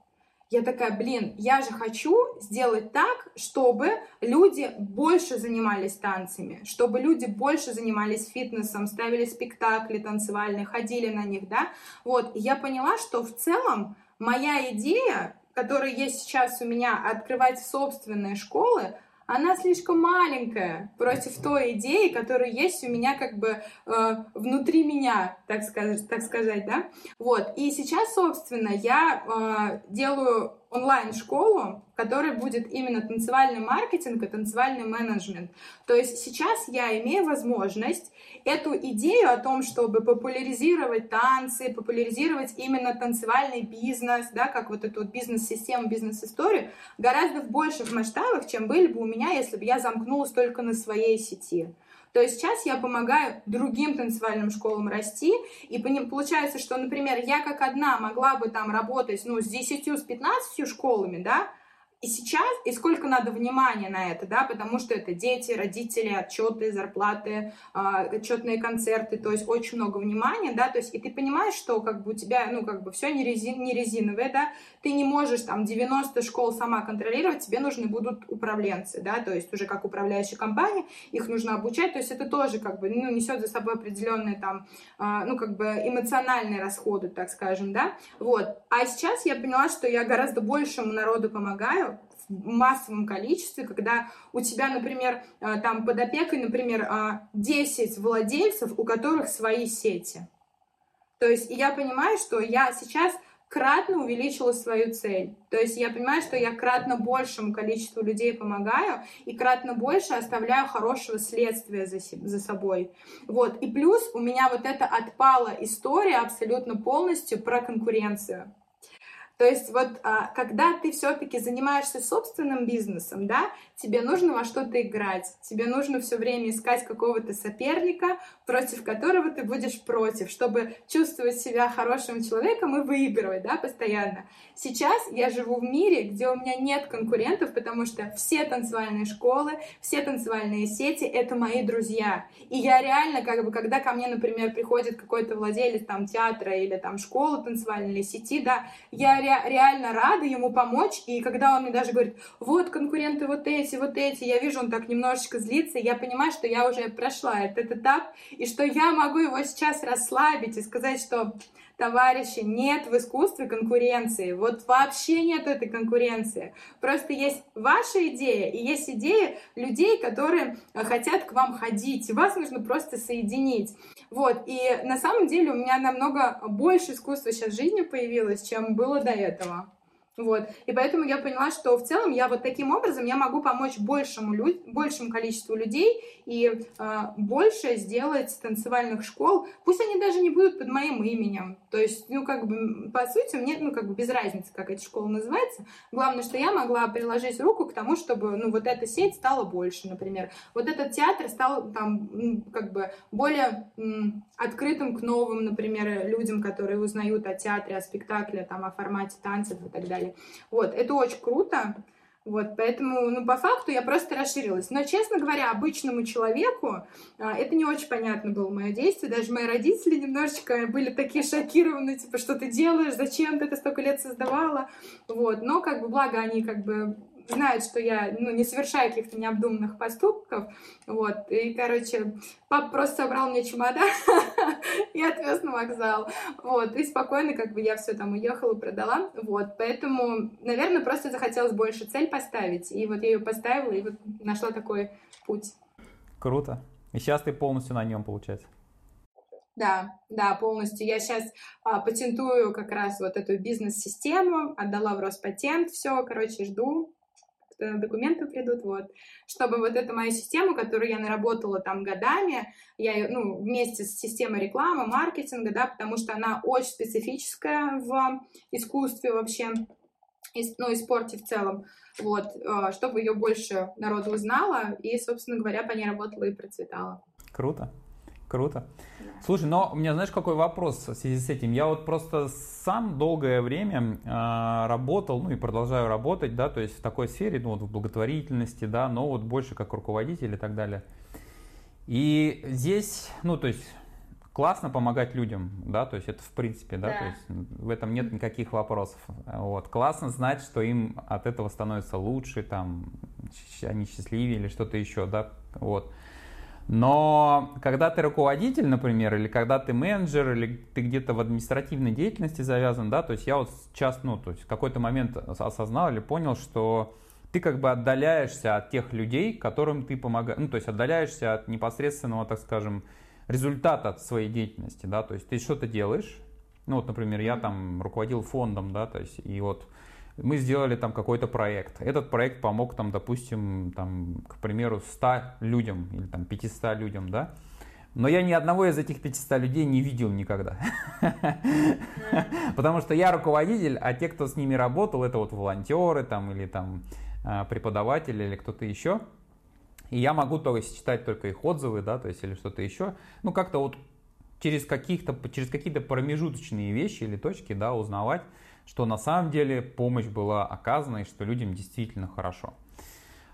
Я такая, блин, я же хочу сделать так, чтобы люди больше занимались танцами, чтобы люди больше занимались фитнесом, ставили спектакли танцевальные, ходили на них, да. Вот, и я поняла, что в целом моя идея которая есть сейчас у меня, открывать собственные школы, она слишком маленькая против той идеи, которая есть у меня как бы э, внутри меня, так сказать, так сказать, да. Вот. И сейчас, собственно, я э, делаю онлайн-школу, которая будет именно танцевальный маркетинг и танцевальный менеджмент. То есть сейчас я имею возможность эту идею о том, чтобы популяризировать танцы, популяризировать именно танцевальный бизнес, да, как вот эту вот бизнес-систему, бизнес-историю, гораздо в больших масштабах, чем были бы у меня, если бы я замкнулась только на своей сети. То есть сейчас я помогаю другим танцевальным школам расти, и получается, что, например, я как одна могла бы там работать, ну, с 10, с 15 школами, да, и сейчас, и сколько надо внимания на это, да, потому что это дети, родители, отчеты, зарплаты, а, отчетные концерты, то есть очень много внимания, да, то есть и ты понимаешь, что как бы у тебя, ну, как бы все не, резин, не резиновое, да, ты не можешь там 90 школ сама контролировать, тебе нужны будут управленцы, да, то есть уже как управляющая компания, их нужно обучать, то есть это тоже как бы, ну, несет за собой определенные там, а, ну, как бы эмоциональные расходы, так скажем, да, вот. А сейчас я поняла, что я гораздо большему народу помогаю, массовом количестве, когда у тебя, например, э, там под опекой, например, 10 э, владельцев, у которых свои сети. То есть я понимаю, что я сейчас кратно увеличила свою цель. То есть я понимаю, что я кратно большему количеству людей помогаю и кратно больше оставляю хорошего следствия за, за собой. Вот. И плюс у меня вот эта отпала история абсолютно полностью про конкуренцию. То есть вот а, когда ты все-таки занимаешься собственным бизнесом, да, тебе нужно во что-то играть, тебе нужно все время искать какого-то соперника, против которого ты будешь против, чтобы чувствовать себя хорошим человеком и выигрывать, да, постоянно. Сейчас я живу в мире, где у меня нет конкурентов, потому что все танцевальные школы, все танцевальные сети — это мои друзья. И я реально, как бы, когда ко мне, например, приходит какой-то владелец там театра или там школы танцевальной или сети, да, я ре- реально рада ему помочь, и когда он мне даже говорит, вот конкуренты вот эти, вот эти, я вижу, он так немножечко злится, я понимаю, что я уже прошла этот этап, и что я могу его сейчас расслабить и сказать, что товарищи, нет в искусстве конкуренции. Вот вообще нет этой конкуренции. Просто есть ваша идея и есть идея людей, которые хотят к вам ходить. И вас нужно просто соединить. Вот, и на самом деле у меня намного больше искусства сейчас в жизни появилось, чем было до этого. Вот. И поэтому я поняла, что в целом я вот таким образом я могу помочь большему, люд... большему количеству людей и э, больше сделать танцевальных школ. Пусть они даже не будут под моим именем. То есть, ну, как бы, по сути, мне, ну, как бы без разницы, как эта школа называется. Главное, что я могла приложить руку к тому, чтобы, ну, вот эта сеть стала больше, например. Вот этот театр стал там, как бы, более м, открытым к новым, например, людям, которые узнают о театре, о спектакле, там, о формате танцев и так далее далее. Вот, это очень круто. Вот, поэтому, ну, по факту я просто расширилась. Но, честно говоря, обычному человеку а, это не очень понятно было мое действие. Даже мои родители немножечко были такие шокированы, типа, что ты делаешь, зачем ты это столько лет создавала. Вот, но, как бы, благо они, как бы, знают, что я ну, не совершаю каких-то необдуманных поступков. Вот. И, короче, папа просто собрал мне чемодан (laughs) и отвез на вокзал. Вот, и спокойно как бы я все там уехала, продала. Вот, поэтому, наверное, просто захотелось больше цель поставить. И вот я ее поставила, и вот нашла такой путь. Круто. И сейчас ты полностью на нем, получается? Да, да, полностью. Я сейчас а, патентую как раз вот эту бизнес-систему, отдала в Роспатент, все, короче, жду, документы придут, вот, чтобы вот эту мою систему, которую я наработала там годами, я, ну, вместе с системой рекламы, маркетинга, да, потому что она очень специфическая в искусстве вообще, ну, и спорте в целом, вот, а, чтобы ее больше народу узнало, и, собственно говоря, по ней работала и процветала. Круто. Круто. Слушай, но у меня, знаешь, какой вопрос в связи с этим? Я вот просто сам долгое время э, работал, ну и продолжаю работать, да, то есть в такой сфере, ну вот в благотворительности, да, но вот больше как руководитель и так далее. И здесь, ну то есть классно помогать людям, да, то есть это в принципе, да, да. то есть в этом нет никаких вопросов. Вот, классно знать, что им от этого становится лучше, там, они счастливее или что-то еще, да, вот. Но когда ты руководитель, например, или когда ты менеджер, или ты где-то в административной деятельности завязан, да, то есть я вот сейчас, ну, то есть в какой-то момент осознал или понял, что ты как бы отдаляешься от тех людей, которым ты помогаешь, ну, то есть отдаляешься от непосредственного, так скажем, результата от своей деятельности, да, то есть ты что-то делаешь, ну, вот, например, я там руководил фондом, да, то есть, и вот мы сделали там какой-то проект. Этот проект помог там, допустим, там, к примеру, 100 людям или там 500 людям, да. Но я ни одного из этих 500 людей не видел никогда. (laughs) Потому что я руководитель, а те, кто с ними работал, это вот волонтеры там или там а, преподаватели или кто-то еще. И я могу только читать только их отзывы, да, то есть или что-то еще. Ну, как-то вот через, каких-то, через какие-то промежуточные вещи или точки, да, узнавать, что на самом деле помощь была оказана и что людям действительно хорошо.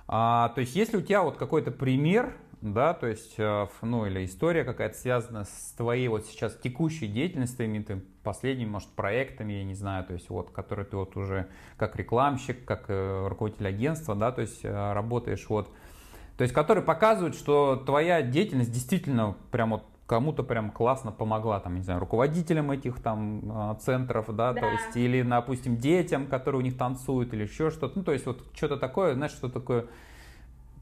А, то есть, если у тебя вот какой-то пример, да, то есть, э, ну, или история какая-то связана с твоей вот сейчас текущей деятельностью, ты последними, может, проектами, я не знаю, то есть, вот, который ты вот уже как рекламщик, как э, руководитель агентства, да, то есть, э, работаешь, вот, то есть, которые показывают, что твоя деятельность действительно прям вот кому-то прям классно помогла, там, не знаю, руководителям этих там а, центров, да, да, то есть, или, допустим, детям, которые у них танцуют, или еще что-то, ну, то есть, вот что-то такое, знаешь, что такое,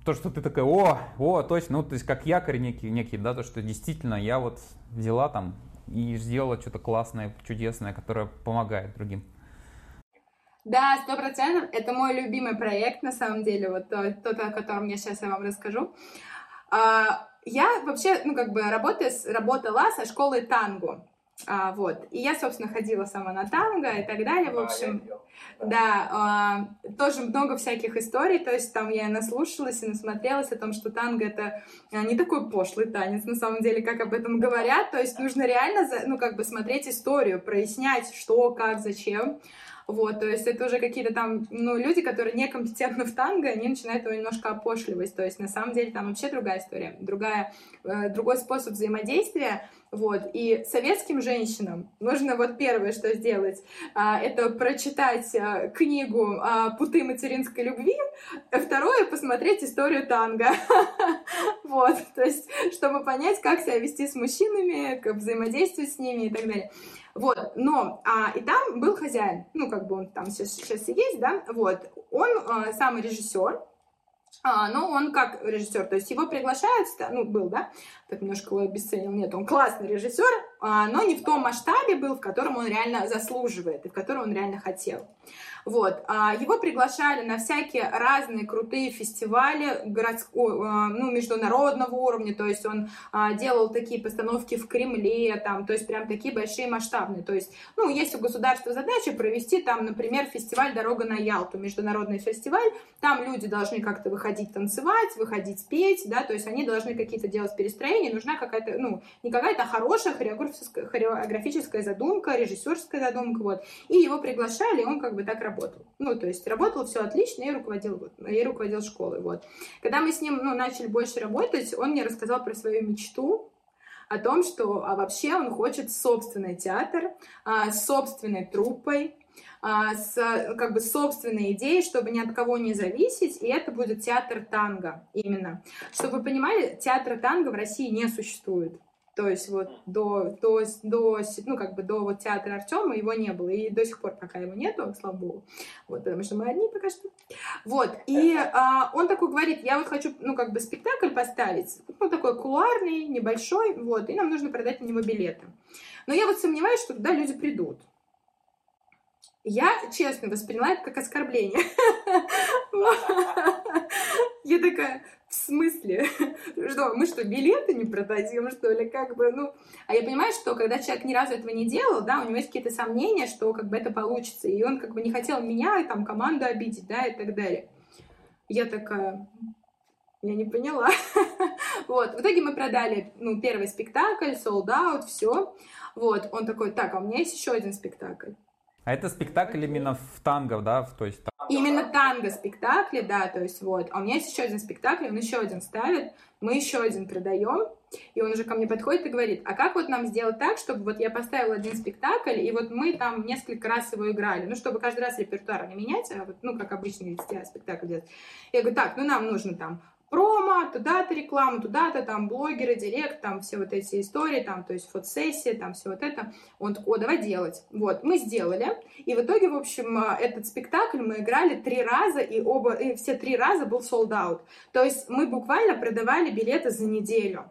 то, что ты такой, о, о, точно, ну, то есть, как якорь некий, некий, да, то, что действительно я вот взяла там и сделала что-то классное, чудесное, которое помогает другим. Да, сто процентов. Это мой любимый проект, на самом деле, вот тот, тот о котором я сейчас я вам расскажу. А, я вообще, ну, как бы работаю, работала со школой танго. А, вот. И я, собственно, ходила сама на танго и так далее. В общем, да, а, тоже много всяких историй. То есть там я наслушалась и насмотрелась о том, что танго это а, не такой пошлый танец, на самом деле, как об этом говорят. То есть нужно реально, ну, как бы смотреть историю, прояснять, что, как, зачем. Вот, то есть это уже какие-то там, ну, люди, которые некомпетентны в танго, они начинают его немножко опошливать. То есть на самом деле там вообще другая история, другая, э, другой способ взаимодействия. Вот, и советским женщинам нужно вот первое, что сделать, а, это прочитать а, книгу «Путы материнской любви», а второе — посмотреть историю танго. (laughs) Вот, то есть, чтобы понять, как себя вести с мужчинами, как взаимодействовать с ними и так далее. Вот, но, а, и там был хозяин, ну, как бы он там сейчас, сейчас и есть, да, вот, он а, самый режиссер, а, но он как режиссер, то есть его приглашают, ну, был, да, так немножко его обесценил, нет, он классный режиссер, но не в том масштабе был, в котором он реально заслуживает и в котором он реально хотел. Вот. А, его приглашали на всякие разные крутые фестивали городского, ну, международного уровня, то есть он а, делал такие постановки в Кремле, там, то есть прям такие большие масштабные. То есть, ну, есть у государства задача провести там, например, фестиваль «Дорога на Ялту», международный фестиваль, там люди должны как-то выходить танцевать, выходить петь, да, то есть они должны какие-то делать перестроения, нужна какая-то, ну, не какая-то хорошая хореографическая, хореографическая задумка, режиссерская задумка, вот. И его приглашали, и он как бы так работал. Ну, то есть работал все отлично и руководил, вот, и руководил школой, вот. Когда мы с ним, ну, начали больше работать, он мне рассказал про свою мечту, о том, что а вообще он хочет собственный театр, а, с собственной труппой, а, с как бы собственной идеей, чтобы ни от кого не зависеть, и это будет театр танго именно. Чтобы вы понимали, театра танго в России не существует. То есть вот до, до, до, ну, как бы до вот театра Артема его не было. И до сих пор пока его нету, слава богу. Вот, потому что мы одни пока что. Вот. И а, он такой говорит, я вот хочу, ну, как бы спектакль поставить. Ну, такой кулуарный, небольшой. Вот. И нам нужно продать на него билеты. Но я вот сомневаюсь, что туда люди придут. Я, честно, восприняла это как оскорбление. (laughs) Я такая, в смысле? (laughs) Что, мы что, билеты не продадим, что ли? Как бы, ну... А я понимаю, что когда человек ни разу этого не делал, да, у него есть какие-то сомнения, что как бы это получится, и он как бы не хотел меня, там, команду обидеть, да, и так далее. Я такая, я не поняла. (laughs) вот, в итоге мы продали, ну, первый спектакль, sold out, все. Вот, он такой, так, а у меня есть еще один спектакль. А это спектакль именно в танго, да? То есть Именно танго спектакли, да, то есть вот. А у меня есть еще один спектакль, он еще один ставит, мы еще один продаем, и он уже ко мне подходит и говорит, а как вот нам сделать так, чтобы вот я поставила один спектакль, и вот мы там несколько раз его играли, ну, чтобы каждый раз репертуар не менять, а вот, ну, как обычно спектакль делать. Я говорю, так, ну, нам нужно там промо, туда-то реклама, туда-то там блогеры, директ, там все вот эти истории, там, то есть фотосессия, там все вот это. Он такой, о, давай делать. Вот, мы сделали. И в итоге, в общем, а, этот спектакль мы играли три раза, и оба, и все три раза был sold out. То есть мы буквально продавали билеты за неделю.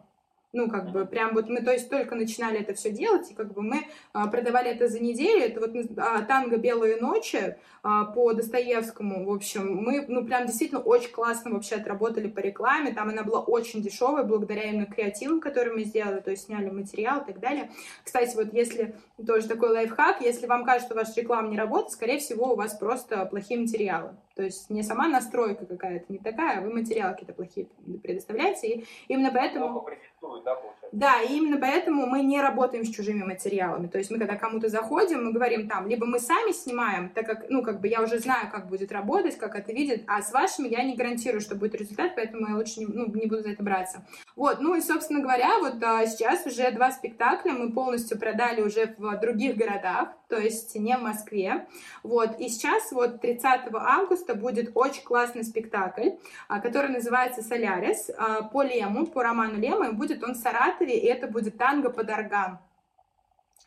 Ну, как бы, прям вот мы, то есть, только начинали это все делать, и как бы мы а, продавали это за неделю. Это вот а, танго «Белые ночи» а, по Достоевскому, в общем, мы, ну, прям действительно очень классно вообще отработали по рекламе. Там она была очень дешевая, благодаря именно креативам, которые мы сделали, то есть сняли материал и так далее. Кстати, вот если, тоже такой лайфхак, если вам кажется, что ваша реклама не работает, скорее всего, у вас просто плохие материалы. То есть не сама настройка какая-то не такая, а вы материалы какие-то плохие предоставляете, и именно поэтому существует, да, получается? Да, и именно поэтому мы не работаем с чужими материалами. То есть мы когда кому-то заходим, мы говорим там, либо мы сами снимаем, так как, ну, как бы я уже знаю, как будет работать, как это видит, а с вашими я не гарантирую, что будет результат, поэтому я лучше не, ну, не буду за это браться. Вот, ну и, собственно говоря, вот а, сейчас уже два спектакля мы полностью продали уже в других городах, то есть не в Москве. Вот, и сейчас вот 30 августа будет очень классный спектакль, а, который называется «Солярис» а, по Лему, по роману Лема, и будет он в Саратове, и это будет танго под орган.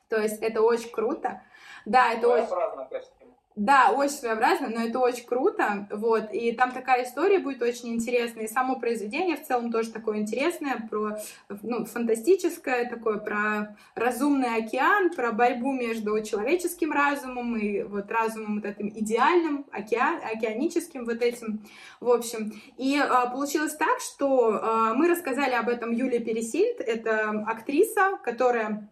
То есть это очень круто. Да, это очень... Да, очень своеобразно, но это очень круто, вот, и там такая история будет очень интересная, и само произведение в целом тоже такое интересное, про, ну, фантастическое такое, про разумный океан, про борьбу между человеческим разумом и вот разумом вот этим идеальным, океан, океаническим вот этим, в общем. И а, получилось так, что а, мы рассказали об этом Юлии Пересильд, это актриса, которая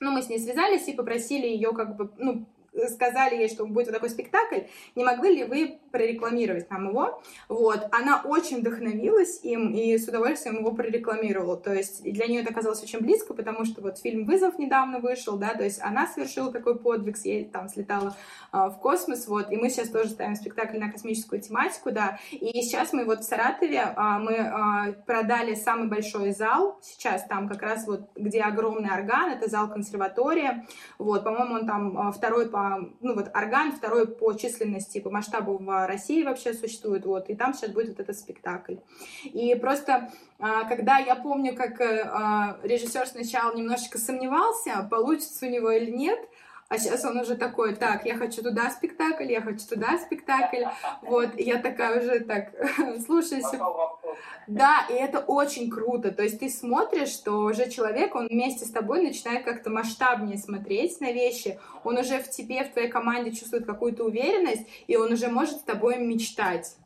ну, мы с ней связались и попросили ее как бы, ну, сказали ей, что будет вот такой спектакль, не могли ли вы прорекламировать нам его? Вот, она очень вдохновилась им и с удовольствием его прорекламировала, то есть для нее это оказалось очень близко, потому что вот фильм «Вызов» недавно вышел, да, то есть она совершила такой подвиг, ей там слетала а, в космос, вот, и мы сейчас тоже ставим спектакль на космическую тематику, да, и сейчас мы вот в Саратове, а, мы а, продали самый большой зал, сейчас там как раз вот, где огромный орган, это зал консерватория, вот, по-моему, он там а, второй по ну вот орган второй по численности, по масштабу в России вообще существует, вот, и там сейчас будет вот этот спектакль. И просто, а, когда я помню, как э, а, режиссер сначала немножечко сомневался, получится у него или нет, а сейчас он уже такой, так, я хочу туда спектакль, я хочу туда спектакль, вот, я такая уже так, (laughs) слушай, да, и это очень круто, то есть ты смотришь, что уже человек, он вместе с тобой начинает как-то масштабнее смотреть на вещи, он уже в тебе, в твоей команде чувствует какую-то уверенность, и он уже может с тобой мечтать.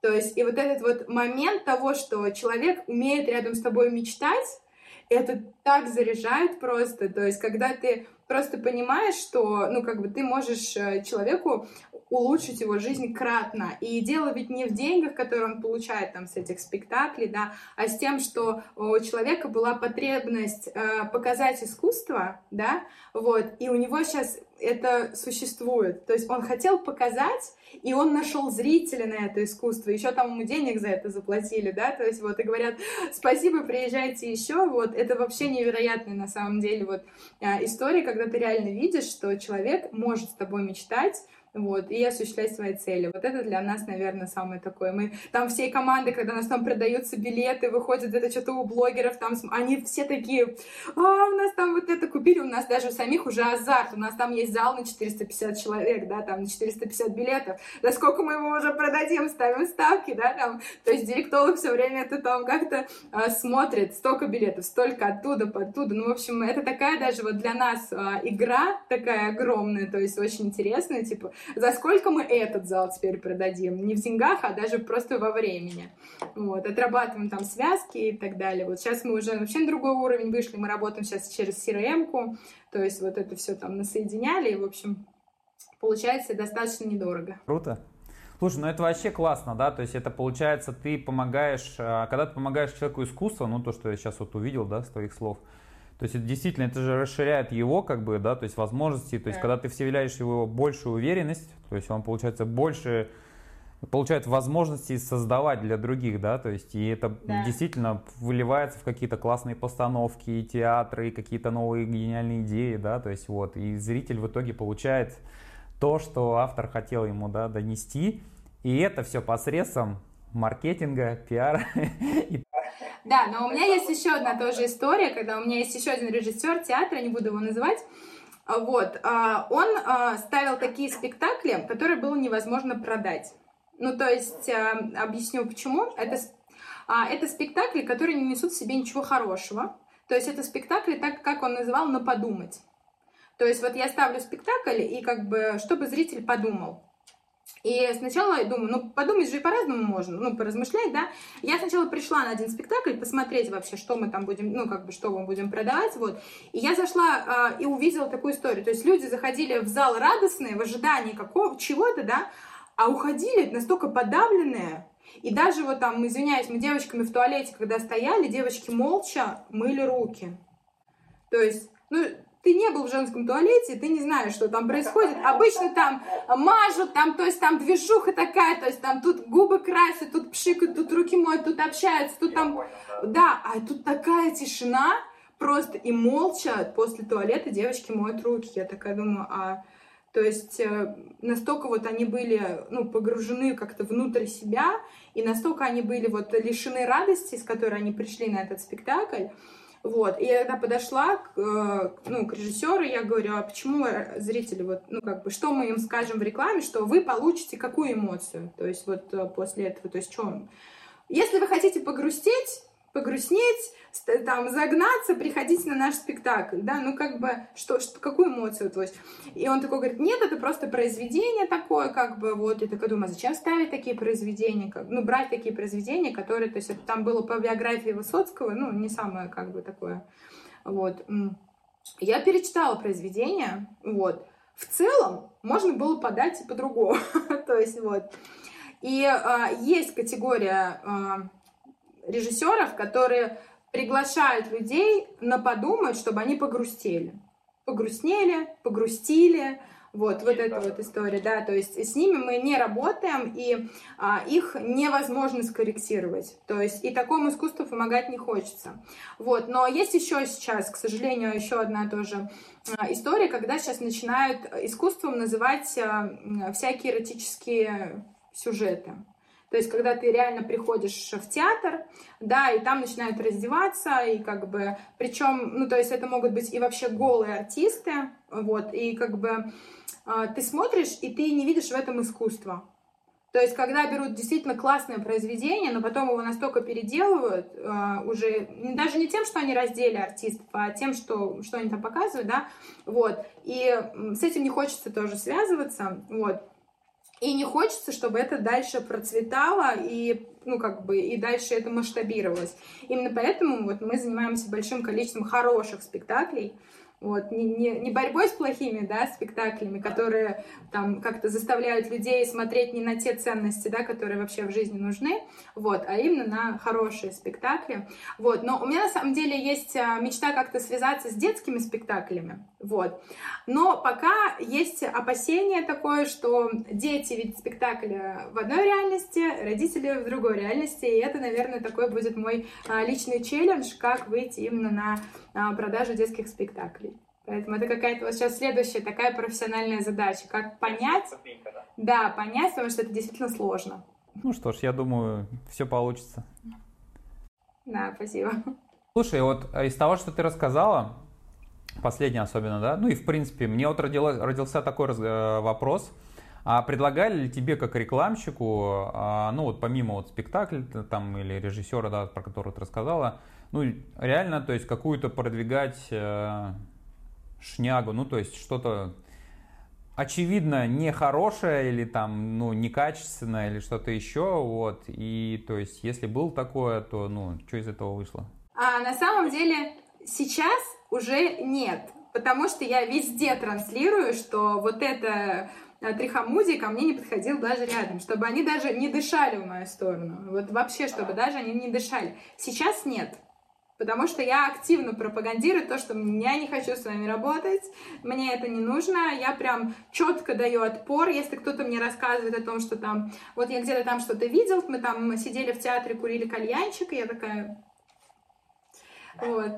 То есть, и вот этот вот момент того, что человек умеет рядом с тобой мечтать, это так заряжает просто. То есть, когда ты просто понимаешь, что, ну, как бы ты можешь э, человеку улучшить его жизнь кратно. И дело ведь не в деньгах, которые он получает там с этих спектаклей, да, а с тем, что у человека была потребность э, показать искусство, да, вот, и у него сейчас это существует. То есть он хотел показать, и он нашел зрителя на это искусство, еще там ему денег за это заплатили, да, то есть вот и говорят, спасибо, приезжайте еще, вот это вообще невероятная на самом деле вот э, история, когда ты реально видишь, что человек может с тобой мечтать, вот, и осуществлять свои цели. Вот это для нас, наверное, самое такое. Мы там всей команды, когда у нас там продаются билеты, выходят это что-то у блогеров, там они все такие, а, у нас там вот это купили, у нас даже у самих уже азарт, у нас там есть зал на 450 человек, да, там на 450 билетов, за сколько мы его уже продадим, ставим ставки, да, там, то есть директолог все время это там как-то а, смотрит, столько билетов, столько оттуда, оттуда, ну, в общем, это такая даже вот для нас а, игра такая огромная, то есть очень интересная, типа, за сколько мы этот зал теперь продадим? Не в деньгах, а даже просто во времени. Вот, отрабатываем там связки и так далее. Вот сейчас мы уже вообще на другой уровень вышли, мы работаем сейчас через CRM-ку, то есть вот это все там насоединяли, и, в общем, получается достаточно недорого. Круто. Слушай, ну это вообще классно, да, то есть это получается, ты помогаешь, а, когда ты помогаешь человеку искусства, ну то, что я сейчас вот увидел, да, с твоих слов, то есть это действительно, это же расширяет его, как бы, да, то есть возможности. То есть, когда ты вселяешь его большую уверенность, то есть он, получается, больше получает возможности создавать для других, да, то есть и это да. действительно выливается в какие-то классные постановки, и театры, и какие-то новые гениальные идеи, да, то есть вот, и зритель в итоге получает то, что автор хотел ему, да, донести, и это все посредством маркетинга, пиара (laughs) и да, но у меня есть еще одна тоже история, когда у меня есть еще один режиссер театра, не буду его называть. Вот, а, он а, ставил такие спектакли, которые было невозможно продать. Ну, то есть, а, объясню почему. Это, это спектакли, которые не несут в себе ничего хорошего. То есть, это спектакли, так как он называл, на подумать. То есть, вот я ставлю спектакль, и как бы, чтобы зритель подумал. И сначала я думаю, ну, подумать же по-разному можно, ну, поразмышлять, да. Я сначала пришла на один спектакль, посмотреть вообще, что мы там будем, ну, как бы, что мы будем продавать, вот. И я зашла э, и увидела такую историю. То есть люди заходили в зал радостные, в ожидании какого, чего-то, да, а уходили настолько подавленные, и даже вот там, извиняюсь, мы девочками в туалете, когда стояли, девочки молча мыли руки. То есть, ну, ты не был в женском туалете, ты не знаешь, что там происходит. Обычно там мажут, там, то есть там движуха такая, то есть там тут губы красят, тут пшикают, тут руки моют, тут общаются, тут там... Да, а тут такая тишина, просто и молча после туалета девочки моют руки. Я такая думаю, а... То есть э, настолько вот они были, ну, погружены как-то внутрь себя, и настолько они были вот лишены радости, с которой они пришли на этот спектакль, вот. И я когда подошла к, э, ну, к режиссеру, я говорю, а почему зрители, вот, ну, как бы, что мы им скажем в рекламе, что вы получите какую эмоцию? То есть вот э, после этого, то есть что? Если вы хотите погрустить, погрустнеть, там, загнаться, приходите на наш спектакль, да, ну, как бы, что, что, какую эмоцию, то есть, и он такой говорит, нет, это просто произведение такое, как бы, вот, я такая думаю, а зачем ставить такие произведения, как, ну, брать такие произведения, которые, то есть, это там было по биографии Высоцкого, ну, не самое, как бы, такое, вот, я перечитала произведение, вот, в целом можно было подать и по-другому, (laughs) то есть, вот, и а, есть категория а, режиссеров, которые приглашают людей на подумать, чтобы они погрустили. Погрустнели, погрустили, вот, вот эта вот история, да, то есть с ними мы не работаем, и а, их невозможно скорректировать, то есть и такому искусству помогать не хочется, вот, но есть еще сейчас, к сожалению, еще одна тоже а, история, когда сейчас начинают искусством называть а, всякие эротические сюжеты, то есть, когда ты реально приходишь в театр, да, и там начинают раздеваться, и как бы, причем, ну, то есть, это могут быть и вообще голые артисты, вот, и как бы а, ты смотришь, и ты не видишь в этом искусства. То есть, когда берут действительно классное произведение, но потом его настолько переделывают, э, уже даже не тем, что они раздели артистов, а тем, что, что они там показывают, да, вот. И с этим не хочется тоже связываться, вот. И не хочется, чтобы это дальше процветало и, ну, как бы, и дальше это масштабировалось. Именно поэтому вот мы занимаемся большим количеством хороших спектаклей, вот, не, не, не борьбой с плохими, да, спектаклями, которые там как-то заставляют людей смотреть не на те ценности, да, которые вообще в жизни нужны, вот, а именно на хорошие спектакли, вот. Но у меня на самом деле есть а, мечта как-то связаться с детскими спектаклями, вот. Но пока есть опасение такое, что дети видят спектакль в одной реальности, родители в другой реальности, и это, наверное, такой будет мой а, личный челлендж, как выйти именно на а, продажу детских спектаклей. Поэтому это какая-то вот сейчас следующая такая профессиональная задача. Как понять... Да, понять, потому что это действительно сложно. Ну что ж, я думаю, все получится. Да, спасибо. Слушай, вот из того, что ты рассказала, последнее особенно, да, ну и в принципе, мне вот родилось, родился такой э, вопрос, а предлагали ли тебе как рекламщику, а, ну вот помимо вот спектакля там или режиссера, да, про которого ты рассказала, ну реально, то есть какую-то продвигать э, шнягу, ну то есть что-то очевидно нехорошее или там, ну, некачественное или что-то еще, вот, и то есть если был такое, то, ну, что из этого вышло? А на самом деле сейчас уже нет, потому что я везде транслирую, что вот это э, трихомудий ко мне не подходил даже рядом, чтобы они даже не дышали в мою сторону. Вот вообще, чтобы даже они не дышали. Сейчас нет. Потому что я активно пропагандирую то, что я не хочу с вами работать, мне это не нужно, я прям четко даю отпор, если кто-то мне рассказывает о том, что там, вот я где-то там что-то видел, мы там сидели в театре, курили кальянчик, и я такая, вот.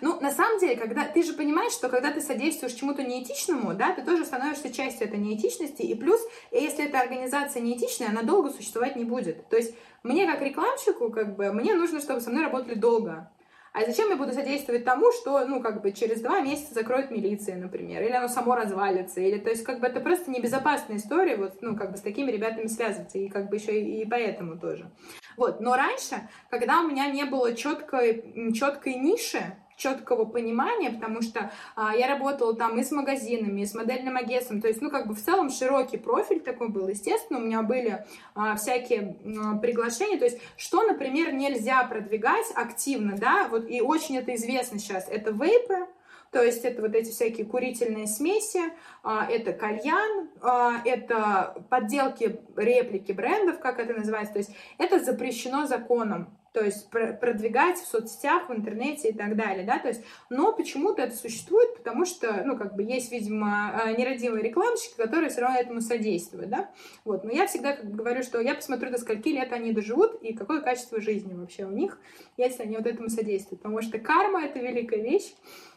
Ну, на самом деле, когда ты же понимаешь, что когда ты содействуешь чему-то неэтичному, да, ты тоже становишься частью этой неэтичности, и плюс, если эта организация неэтичная, она долго существовать не будет. То есть мне как рекламщику, как бы, мне нужно, чтобы со мной работали долго. А зачем я буду содействовать тому, что, ну, как бы через два месяца закроет милиция, например, или оно само развалится, или, то есть, как бы это просто небезопасная история, вот, ну, как бы с такими ребятами связываться, и как бы еще и, и поэтому тоже. Вот, но раньше, когда у меня не было четкой, четкой ниши, четкого понимания, потому что а, я работала там и с магазинами, и с модельным агентством, то есть, ну, как бы в целом широкий профиль такой был. Естественно, у меня были а, всякие а, приглашения, то есть, что, например, нельзя продвигать активно, да, вот, и очень это известно сейчас, это вейпы, то есть это вот эти всякие курительные смеси, а, это кальян, а, это подделки, реплики брендов, как это называется. То есть это запрещено законом. То есть продвигать в соцсетях, в интернете и так далее, да, то есть, но почему-то это существует, потому что, ну, как бы есть, видимо, а, нерадивые рекламщики, которые все равно этому содействуют, да, вот, но я всегда как бы говорю, что я посмотрю, до скольки лет они доживут и какое качество жизни вообще у них, если они вот этому содействуют, потому что карма — это великая вещь,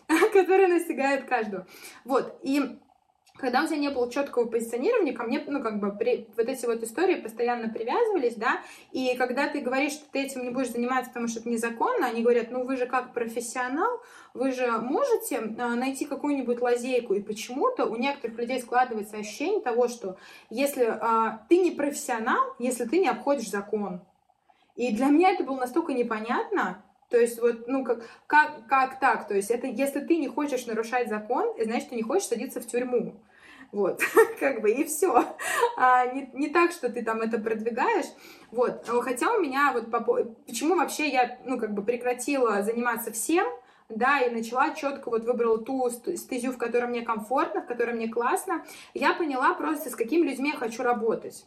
(laughs) которая настигает каждого, вот, и когда у тебя не было четкого позиционирования, ко мне, ну, как бы, при, вот эти вот истории постоянно привязывались, да, и когда ты говоришь, что ты этим не будешь заниматься, потому что это незаконно, они говорят, ну, вы же как профессионал, вы же можете а, найти какую-нибудь лазейку, и почему-то у некоторых людей складывается ощущение того, что если а, ты не профессионал, если ты не обходишь закон, и для меня это было настолько непонятно, то есть вот, ну, как, как, как так? То есть это если ты не хочешь нарушать закон, значит, ты не хочешь садиться в тюрьму. Вот, (laughs) как бы, и все. А, не, не так, что ты там это продвигаешь. Вот, хотя у меня вот, почему вообще я, ну, как бы прекратила заниматься всем, да, и начала четко вот выбрала ту стезю, в которой мне комфортно, в которой мне классно, я поняла просто, с какими людьми я хочу работать.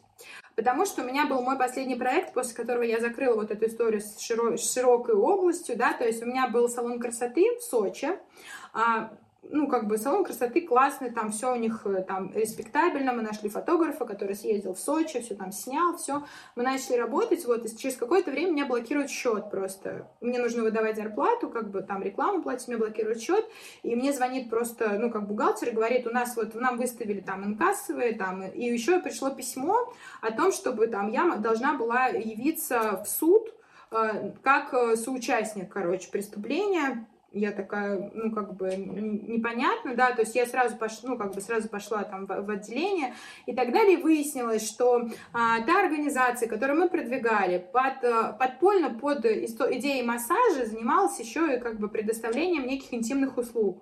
Потому что у меня был мой последний проект, после которого я закрыла вот эту историю с, широ- с широкой областью, да, то есть у меня был салон красоты в Сочи, а, ну, как бы салон красоты классный, там все у них э, там респектабельно, мы нашли фотографа, который съездил в Сочи, все там снял, все, мы начали работать, вот, и через какое-то время меня блокирует счет просто, мне нужно выдавать зарплату, как бы там рекламу платить, мне блокируют счет, и мне звонит просто, ну, как бухгалтер и говорит, у нас вот, нам выставили там инкассовые, там, и еще пришло письмо о том, чтобы там я должна была явиться в суд, э, как э, соучастник, короче, преступления, я такая, ну, как бы, непонятно, да, то есть я сразу пошла, ну, как бы сразу пошла там в, в отделение и так далее, и выяснилось, что а, та организация, которую мы продвигали, под, а, подпольно под идеей массажа занималась еще и как бы предоставлением неких интимных услуг.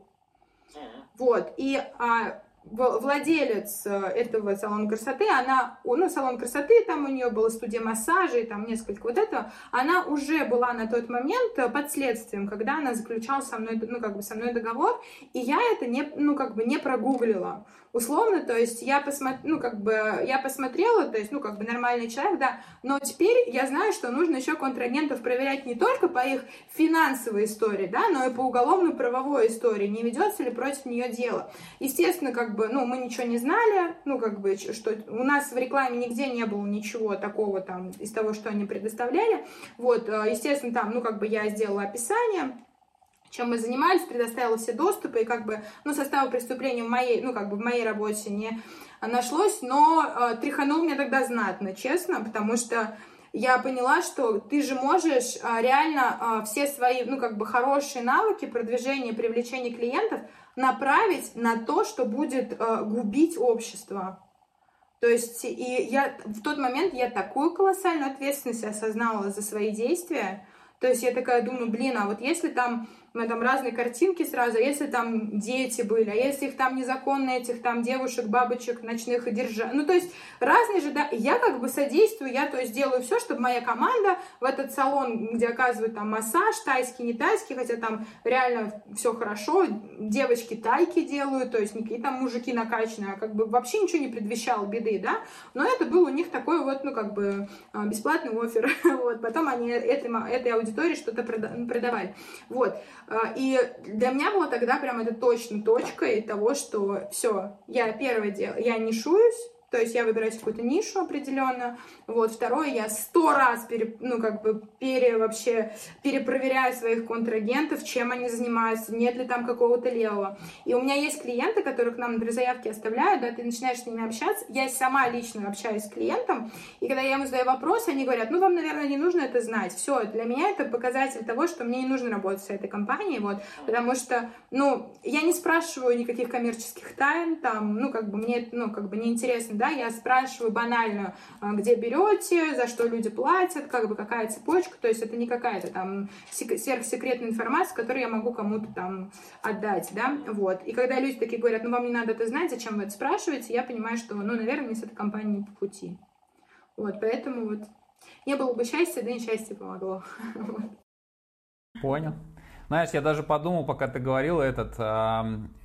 Вот, и а, владелец э, этого салона красоты, она, ну, салон красоты, там у нее была студия массажа, и там несколько вот этого, она уже была на тот момент э, под следствием, когда она заключала со мной, ну, как бы со мной договор, и я это не, ну, как бы не прогуглила условно, то есть я посмотр... ну, как бы, я посмотрела, то есть, ну, как бы нормальный человек, да, но теперь я знаю, что нужно еще контрагентов проверять не только по их финансовой истории, да, но и по уголовно-правовой истории, не ведется ли против нее дело. Естественно, как бы, ну, мы ничего не знали, ну, как бы, что у нас в рекламе нигде не было ничего такого там из того, что они предоставляли, вот, э, естественно, там, ну, как бы я сделала описание, чем мы занимались, предоставила все доступы, и как бы, ну, состава преступления в моей, ну, как бы в моей работе не нашлось, но э, тряханул меня тогда знатно, честно, потому что я поняла, что ты же можешь э, реально э, все свои, ну, как бы хорошие навыки продвижения, привлечения клиентов направить на то, что будет э, губить общество. То есть, и я в тот момент я такую колоссальную ответственность осознала за свои действия. То есть я такая думаю, блин, а вот если там мы там разные картинки сразу, а если там дети были, а если их там незаконно, этих там девушек, бабочек ночных держали. Ну, то есть разные же, да, я как бы содействую, я, то есть делаю все, чтобы моя команда в этот салон, где оказывают там массаж, тайский, не тайский, хотя там реально все хорошо, девочки тайки делают, то есть не какие там мужики накачанные, а как бы вообще ничего не предвещало беды, да, но это был у них такой вот, ну, как бы а, бесплатный офер, (laughs) вот, потом они этой, этой аудитории что-то продавали, вот, и для меня было тогда прям это точно точкой того, что все, я первое дело, я нишуюсь, то есть я выбираю какую-то нишу определенную. Вот, второе, я сто раз пере, ну, как бы пере, вообще перепроверяю своих контрагентов, чем они занимаются, нет ли там какого-то левого. И у меня есть клиенты, которые к нам, например, заявки оставляют, да, ты начинаешь с ними общаться. Я сама лично общаюсь с клиентом, и когда я ему задаю вопрос, они говорят, ну, вам, наверное, не нужно это знать. Все, для меня это показатель того, что мне не нужно работать с этой компанией, вот, потому что, ну, я не спрашиваю никаких коммерческих тайн, там, ну, как бы мне, ну, как бы неинтересно да, я спрашиваю банально, а, где берете, за что люди платят, как бы какая цепочка, то есть это не какая-то там сверхсекретная информация, которую я могу кому-то там отдать, да, вот. И когда люди такие говорят, ну, вам не надо это знать, зачем вы это спрашиваете, я понимаю, что, ну, наверное, мне с этой компанией по пути. Вот, поэтому вот не было бы счастья, да и счастье помогло. (laughs) Понял. Знаешь, я даже подумал, пока ты говорил этот,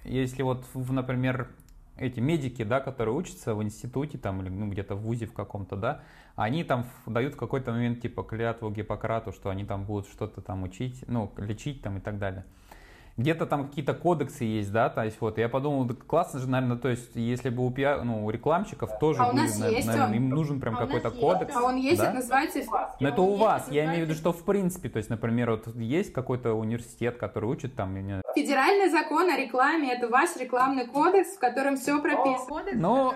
если вот, например, эти медики, да, которые учатся в институте там или ну, где-то в ВУЗе в каком-то, да, они там дают в какой-то момент типа клятву Гиппократу, что они там будут что-то там учить, ну, лечить там и так далее где-то там какие-то кодексы есть, да, то есть вот я подумал, да, классно же, наверное, то есть если бы у, пиар, ну, у рекламщиков тоже а будет, наверное, им нужен прям а какой-то кодекс. А он есть, да? это называется... Но это у вас, я имею в виду, что в принципе, то есть, например, вот есть какой-то университет, который учит там... Федеральный закон о рекламе, это ваш рекламный кодекс, в котором все прописано. Кодекс, ну,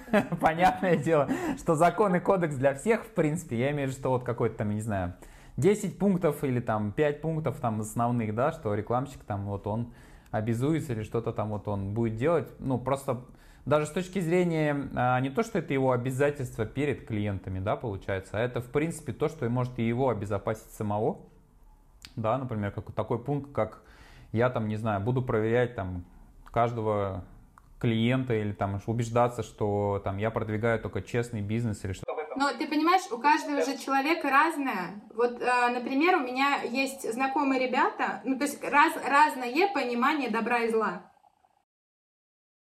(laughs) понятное дело, что закон и кодекс для всех, в принципе, я имею в виду, что вот какой-то там, не знаю, 10 пунктов или там 5 пунктов там основных, да, что рекламщик там вот он обязуется или что-то там вот он будет делать. Ну, просто даже с точки зрения а, не то, что это его обязательство перед клиентами, да, получается, а это в принципе то, что может и его обезопасить самого. Да, например, как такой пункт, как я там, не знаю, буду проверять там каждого клиента или там убеждаться, что там я продвигаю только честный бизнес или что но ты понимаешь, у каждого же человека разное. Вот, э, например, у меня есть знакомые ребята, ну, то есть раз, разное понимание добра и зла.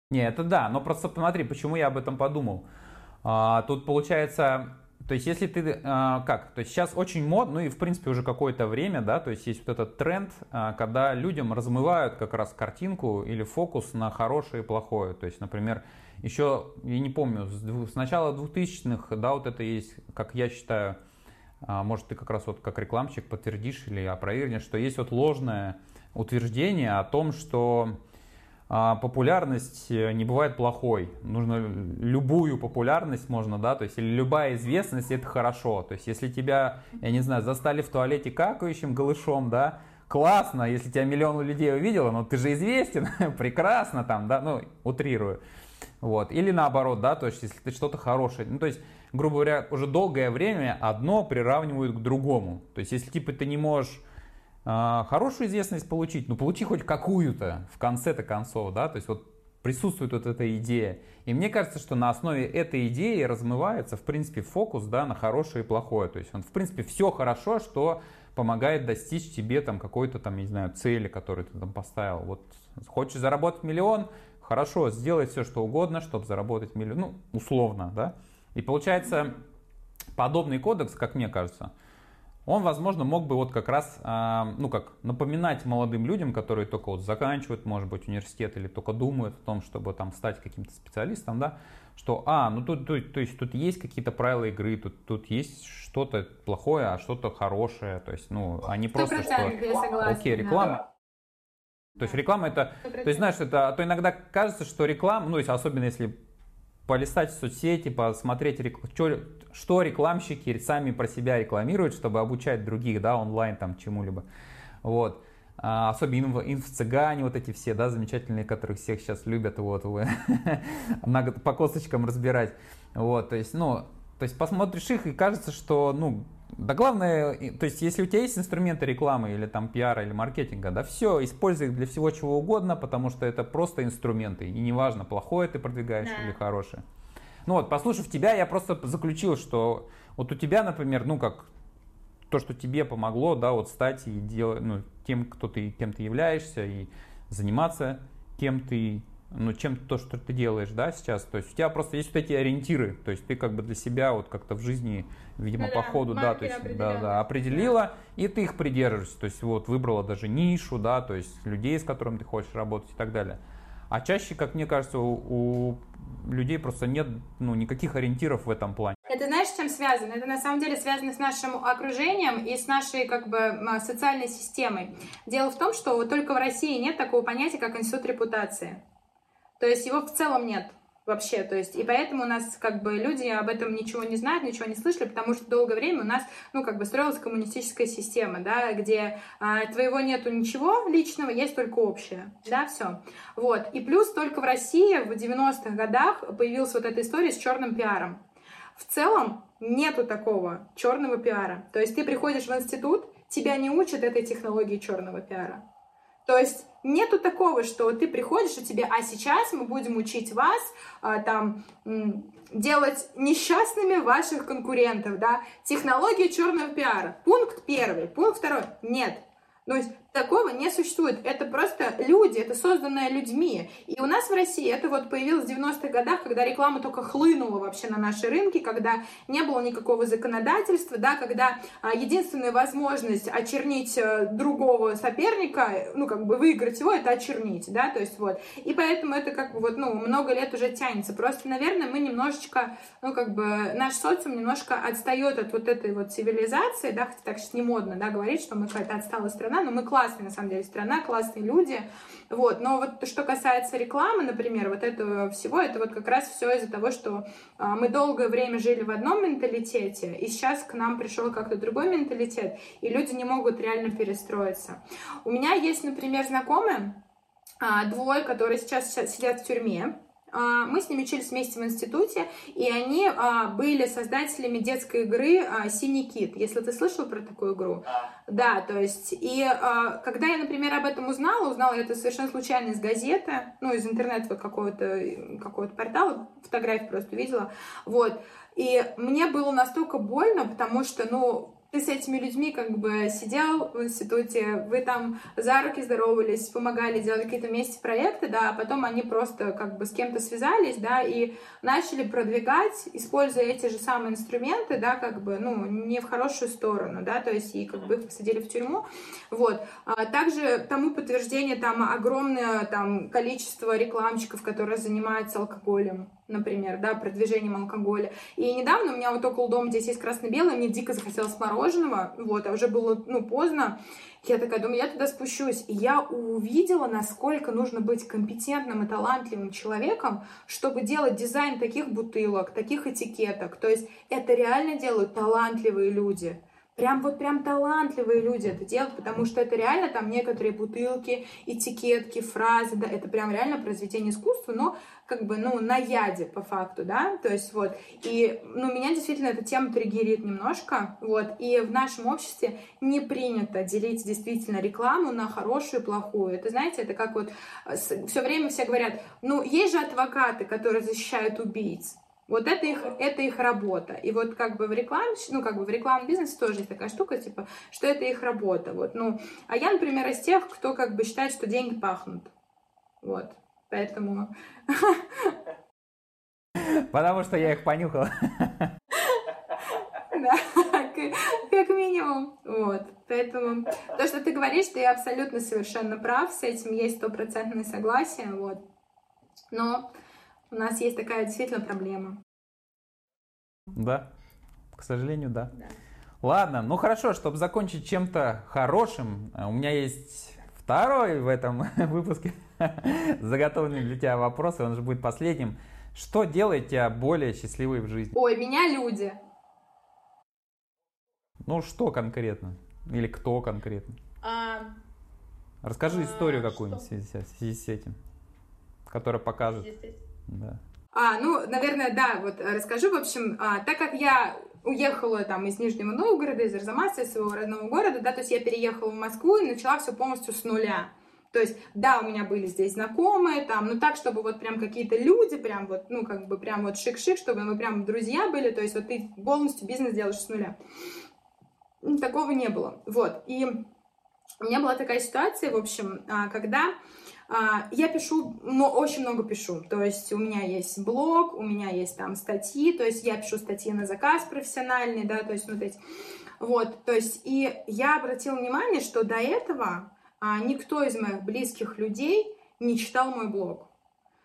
Не, это да, но просто посмотри, почему я об этом подумал. А, тут получается, то есть если ты, а, как, то есть сейчас очень модно, ну и в принципе уже какое-то время, да, то есть есть вот этот тренд, а, когда людям размывают как раз картинку или фокус на хорошее и плохое. То есть, например, еще, я не помню, с, начала 2000-х, да, вот это есть, как я считаю, а, может, ты как раз вот как рекламщик подтвердишь или опровергнешь, что есть вот ложное утверждение о том, что а, популярность э, не бывает плохой. Нужно любую популярность можно, да, то есть или любая известность это хорошо. То есть если тебя, я не знаю, застали в туалете какающим голышом, да, классно, если тебя миллион людей увидело, но ты же известен, (laughs) прекрасно там, да, ну, утрирую. Вот. Или наоборот, да, то есть если ты что-то хорошее, ну то есть, грубо говоря, уже долгое время одно приравнивают к другому. То есть если типа ты не можешь э, хорошую известность получить, ну получи хоть какую-то в конце-то концов, да, то есть вот присутствует вот эта идея. И мне кажется, что на основе этой идеи размывается, в принципе, фокус, да, на хорошее и плохое. То есть он, в принципе, все хорошо, что помогает достичь тебе там какой-то там, не знаю, цели, которую ты там поставил. Вот хочешь заработать миллион, хорошо, сделать все, что угодно, чтобы заработать миллион, ну, условно, да. И получается, подобный кодекс, как мне кажется, он, возможно, мог бы вот как раз, а, ну как, напоминать молодым людям, которые только вот заканчивают, может быть, университет или только думают о том, чтобы там стать каким-то специалистом, да, что, а, ну тут, тут, то есть тут есть какие-то правила игры, тут, тут есть что-то плохое, а что-то хорошее, то есть, ну, они просто, что, окей, реклама, То есть реклама это, то есть знаешь, это, а то иногда кажется, что реклама, ну, особенно если полистать в соцсети, посмотреть, что, что рекламщики сами про себя рекламируют, чтобы обучать других, да, онлайн там чему-либо. Вот. А, особенно инф, инф-цыгане, вот эти все, да, замечательные, которых всех сейчас любят, вот, (laughs) по косточкам разбирать. Вот, то есть, ну, то есть посмотришь их и кажется, что, ну, да главное, то есть если у тебя есть инструменты рекламы или там пиара или маркетинга, да все, используй их для всего чего угодно, потому что это просто инструменты. И неважно, плохое ты продвигаешь да. или хорошее. Ну вот, послушав тебя, я просто заключил, что вот у тебя, например, ну как то, что тебе помогло, да, вот стать и делать, ну, тем, кто ты, кем ты являешься, и заниматься кем ты ну, чем то, что ты делаешь, да, сейчас. То есть у тебя просто есть вот эти ориентиры, то есть ты как бы для себя вот как-то в жизни, видимо, ну, по ходу, да, то есть, да, да, определила, да. и ты их придерживаешься, то есть вот выбрала даже нишу, да, то есть людей, с которыми ты хочешь работать и так далее. А чаще, как мне кажется, у, у людей просто нет ну, никаких ориентиров в этом плане. Это знаешь, с чем связано? Это на самом деле связано с нашим окружением и с нашей как бы социальной системой. Дело в том, что вот только в России нет такого понятия, как институт репутации. То есть его в целом нет вообще, то есть, и поэтому у нас, как бы, люди об этом ничего не знают, ничего не слышали, потому что долгое время у нас, ну, как бы, строилась коммунистическая система, да, где а, твоего нету ничего личного, есть только общее, да, все. Вот, и плюс только в России в 90-х годах появилась вот эта история с черным пиаром. В целом нету такого черного пиара. То есть ты приходишь в институт, тебя не учат этой технологии черного пиара. То есть нету такого, что ты приходишь и тебе, а сейчас мы будем учить вас а, там делать несчастными ваших конкурентов, да, технология черного пиара. Пункт первый, пункт второй. Нет, то есть такого не существует. Это просто люди, это созданное людьми. И у нас в России это вот появилось в 90-х годах, когда реклама только хлынула вообще на наши рынки, когда не было никакого законодательства, да, когда а, единственная возможность очернить а, другого соперника, ну, как бы выиграть его, это очернить, да, то есть вот. И поэтому это как бы вот, ну, много лет уже тянется. Просто, наверное, мы немножечко, ну, как бы наш социум немножко отстает от вот этой вот цивилизации, да, хотя так сейчас не модно, да, говорить, что мы какая-то отсталая страна, но мы классные классная, на самом деле, страна, классные люди, вот, но вот что касается рекламы, например, вот этого всего, это вот как раз все из-за того, что а, мы долгое время жили в одном менталитете, и сейчас к нам пришел как-то другой менталитет, и люди не могут реально перестроиться. У меня есть, например, знакомые, а, двое, которые сейчас сидят в тюрьме, мы с ними учились вместе в институте, и они а, были создателями детской игры а, «Синий кит». Если ты слышал про такую игру? Да, то есть, и когда я, например, об этом узнала, узнала это совершенно случайно из газеты, ну, из интернета какого-то какого портала, фотографии просто видела, вот, и мне было настолько больно, потому что, ну, ты с этими людьми как бы сидел в институте, вы там за руки здоровались, помогали, делали какие-то вместе проекты, да, а потом они просто как бы с кем-то связались, да, и начали продвигать, используя эти же самые инструменты, да, как бы, ну, не в хорошую сторону, да, то есть и как бы их посадили в тюрьму, вот. А также тому подтверждение там огромное там количество рекламщиков, которые занимаются алкоголем, например, да, продвижением алкоголя. И недавно у меня вот около дома здесь есть красно-белое, мне дико захотелось мороженого, вот, а уже было, ну, поздно. Я такая думаю, я туда спущусь. И я увидела, насколько нужно быть компетентным и талантливым человеком, чтобы делать дизайн таких бутылок, таких этикеток. То есть это реально делают талантливые люди прям вот прям талантливые люди это делают, потому что это реально там некоторые бутылки, этикетки, фразы, да, это прям реально произведение искусства, но как бы, ну, на яде по факту, да, то есть вот, и, ну, меня действительно эта тема триггерит немножко, вот, и в нашем обществе не принято делить действительно рекламу на хорошую и плохую, это, знаете, это как вот э, все время все говорят, ну, есть же адвокаты, которые защищают убийц, вот это их, это их работа. И вот как бы в рекламе, ну как бы в рекламном бизнесе тоже есть такая штука, типа, что это их работа. Вот, ну, а я, например, из тех, кто как бы считает, что деньги пахнут. Вот, поэтому... Потому что я их понюхал. (laughs) Да, как минимум. Вот. Поэтому то, что ты говоришь, ты абсолютно совершенно прав, с этим есть стопроцентное согласие. Вот. Но у нас есть такая действительно проблема. Да, к сожалению, да. да. Ладно, ну хорошо, чтобы закончить чем-то хорошим, э, у меня есть второй в этом (laughs) выпуске (laughs) заготовленный для тебя вопрос, и он же будет последним. Что делает тебя более счастливой в жизни? Ой, меня люди. Ну, что конкретно? Или кто конкретно? А, Расскажи а, историю какую-нибудь в связи, с этим, которая покажет. Да. А, ну, наверное, да, вот расскажу. В общем, а, так как я уехала там из Нижнего Новгорода, из Арзамаса, из своего родного города, да, то есть я переехала в Москву и начала все полностью с нуля. То есть, да, у меня были здесь знакомые, там, ну так, чтобы вот прям какие-то люди, прям вот, ну как бы прям вот шик-шик, чтобы мы прям друзья были, то есть вот ты полностью бизнес делаешь с нуля. Такого не было. Вот. И у меня была такая ситуация, в общем, а, когда а, я пишу, но очень много пишу. То есть у меня есть блог, у меня есть там статьи, то есть я пишу статьи на заказ профессиональные, да, то есть вот эти. Вот, то есть и я обратила внимание, что до этого никто из моих близких людей не читал мой блог.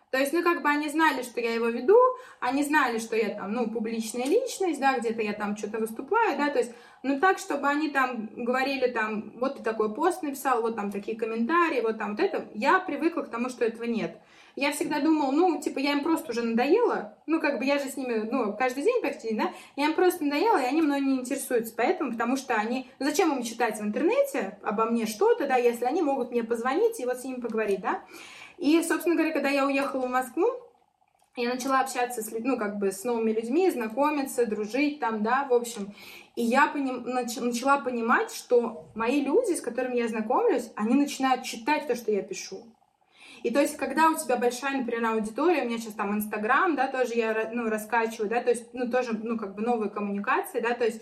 То есть, ну, как бы они знали, что я его веду, они знали, что я там, ну, публичная личность, да, где-то я там что-то выступаю, да, то есть, ну, так, чтобы они там говорили там, вот ты такой пост написал, вот там такие комментарии, вот там вот это, я привыкла к тому, что этого нет. Я всегда думала, ну, типа, я им просто уже надоела, ну, как бы я же с ними, ну, каждый день почти, да, я им просто надоела, и они мной не интересуются, поэтому, потому что они, ну, зачем им читать в интернете обо мне что-то, да, если они могут мне позвонить и вот с ними поговорить, да, и, собственно говоря, когда я уехала в Москву, я начала общаться с, ну, как бы с новыми людьми, знакомиться, дружить там, да, в общем. И я поним, нач, начала понимать, что мои люди, с которыми я знакомлюсь, они начинают читать то, что я пишу. И то есть, когда у тебя большая, например, аудитория, у меня сейчас там Инстаграм, да, тоже я, ну, раскачиваю, да, то есть, ну, тоже, ну, как бы новые коммуникации, да, то есть,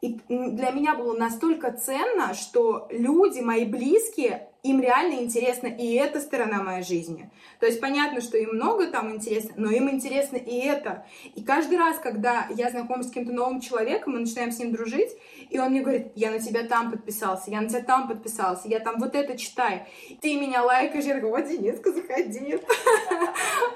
и для меня было настолько ценно, что люди, мои близкие, им реально интересна и эта сторона моей жизни. То есть понятно, что им много там интересно, но им интересно и это. И каждый раз, когда я знакомлюсь с каким-то новым человеком, мы начинаем с ним дружить, и он мне говорит, я на тебя там подписался, я на тебя там подписался, я там вот это читаю, ты меня лайкаешь, я такой, вот, Дениска, заходи. (laughs)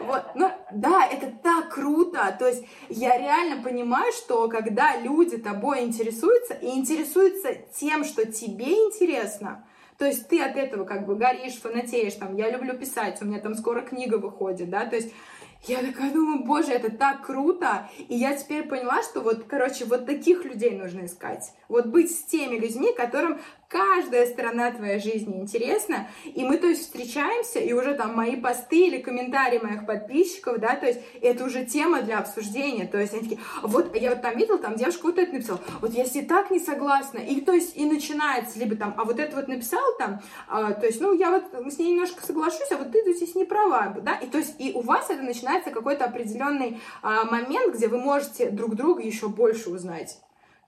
Вот, ну, да, это так круто, то есть я реально понимаю, что когда люди тобой интересуются, и интересуются тем, что тебе интересно, то есть ты от этого как бы горишь, фанатеешь, там, я люблю писать, у меня там скоро книга выходит, да, то есть я такая думаю, боже, это так круто. И я теперь поняла, что вот, короче, вот таких людей нужно искать. Вот быть с теми людьми, которым каждая сторона твоей жизни интересна, и мы, то есть, встречаемся, и уже там мои посты или комментарии моих подписчиков, да, то есть, это уже тема для обсуждения, то есть, они такие, вот, я вот там видел, там девушка вот это написала, вот я ней так не согласна, и, то есть, и начинается, либо там, а вот это вот написал там, а, то есть, ну, я вот с ней немножко соглашусь, а вот ты здесь не права, да, и, то есть, и у вас это начинается какой-то определенный а, момент, где вы можете друг друга еще больше узнать.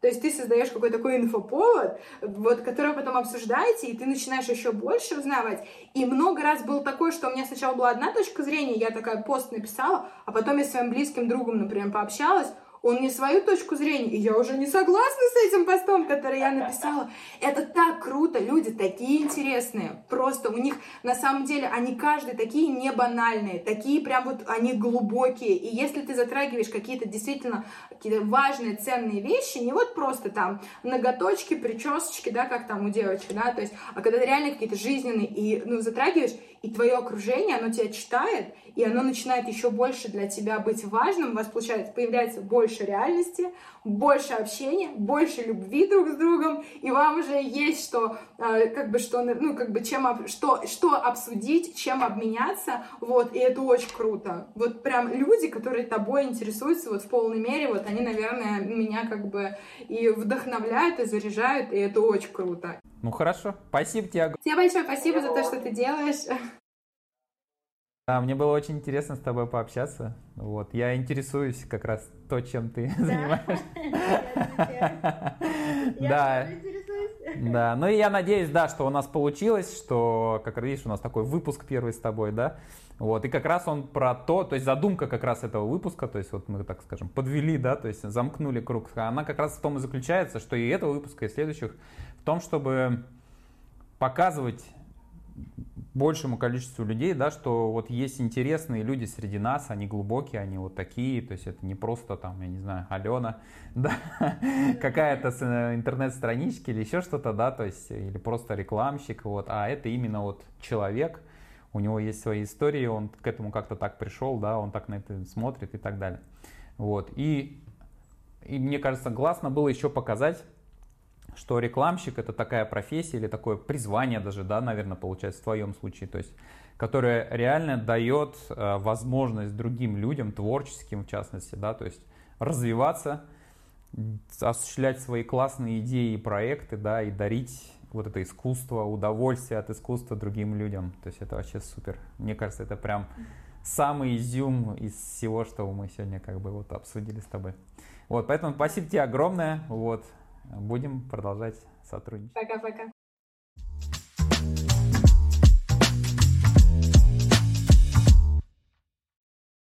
То есть ты создаешь какой-то такой инфоповод, вот, который потом обсуждаете, и ты начинаешь еще больше узнавать. И много раз было такое, что у меня сначала была одна точка зрения, я такая пост написала, а потом я с своим близким другом, например, пообщалась, он мне свою точку зрения, и я уже не согласна с этим постом, который я написала. Это так круто, люди такие интересные, просто у них на самом деле они каждый такие не банальные, такие прям вот они глубокие, и если ты затрагиваешь какие-то действительно какие-то важные, ценные вещи, не вот просто там ноготочки, причесочки, да, как там у девочек, да, то есть, а когда ты реально какие-то жизненные и, ну, затрагиваешь, и твое окружение, оно тебя читает, и оно начинает еще больше для тебя быть важным, у вас получается, появляется больше реальности, больше общения, больше любви друг с другом, и вам уже есть что, э, как бы, что, ну, как бы, чем, что, что обсудить, чем обменяться, вот, и это очень круто. Вот прям люди, которые тобой интересуются вот в полной мере, вот они, наверное, меня как бы и вдохновляют, и заряжают, и это очень круто. Ну хорошо, спасибо тебе. Тебе большое спасибо за то, что ты делаешь. Да, мне было очень интересно с тобой пообщаться. Вот, я интересуюсь как раз то, чем ты занимаешься. (laughs) Да. Да, ну и я надеюсь, да, что у нас получилось, что, как видишь, у нас такой выпуск первый с тобой, да, вот, и как раз он про то, то есть задумка как раз этого выпуска, то есть вот мы, так скажем, подвели, да, то есть замкнули круг, она как раз в том и заключается, что и этого выпуска, и следующих, в том, чтобы показывать большему количеству людей, да, что вот есть интересные люди среди нас, они глубокие, они вот такие, то есть это не просто там, я не знаю, Алена, (laughs) да, какая-то э, интернет-страничка или еще что-то, да, то есть или просто рекламщик, вот, а это именно вот человек, у него есть свои истории, он к этому как-то так пришел, да, он так на это смотрит и так далее. Вот, и, и мне кажется, классно было еще показать, что рекламщик это такая профессия или такое призвание даже, да, наверное, получается в твоем случае, то есть, которое реально дает э, возможность другим людям, творческим в частности, да, то есть развиваться, осуществлять свои классные идеи и проекты, да, и дарить вот это искусство, удовольствие от искусства другим людям. То есть это вообще супер. Мне кажется, это прям самый изюм из всего, что мы сегодня как бы вот обсудили с тобой. Вот, поэтому спасибо тебе огромное. Вот, будем продолжать сотрудничать. Пока-пока.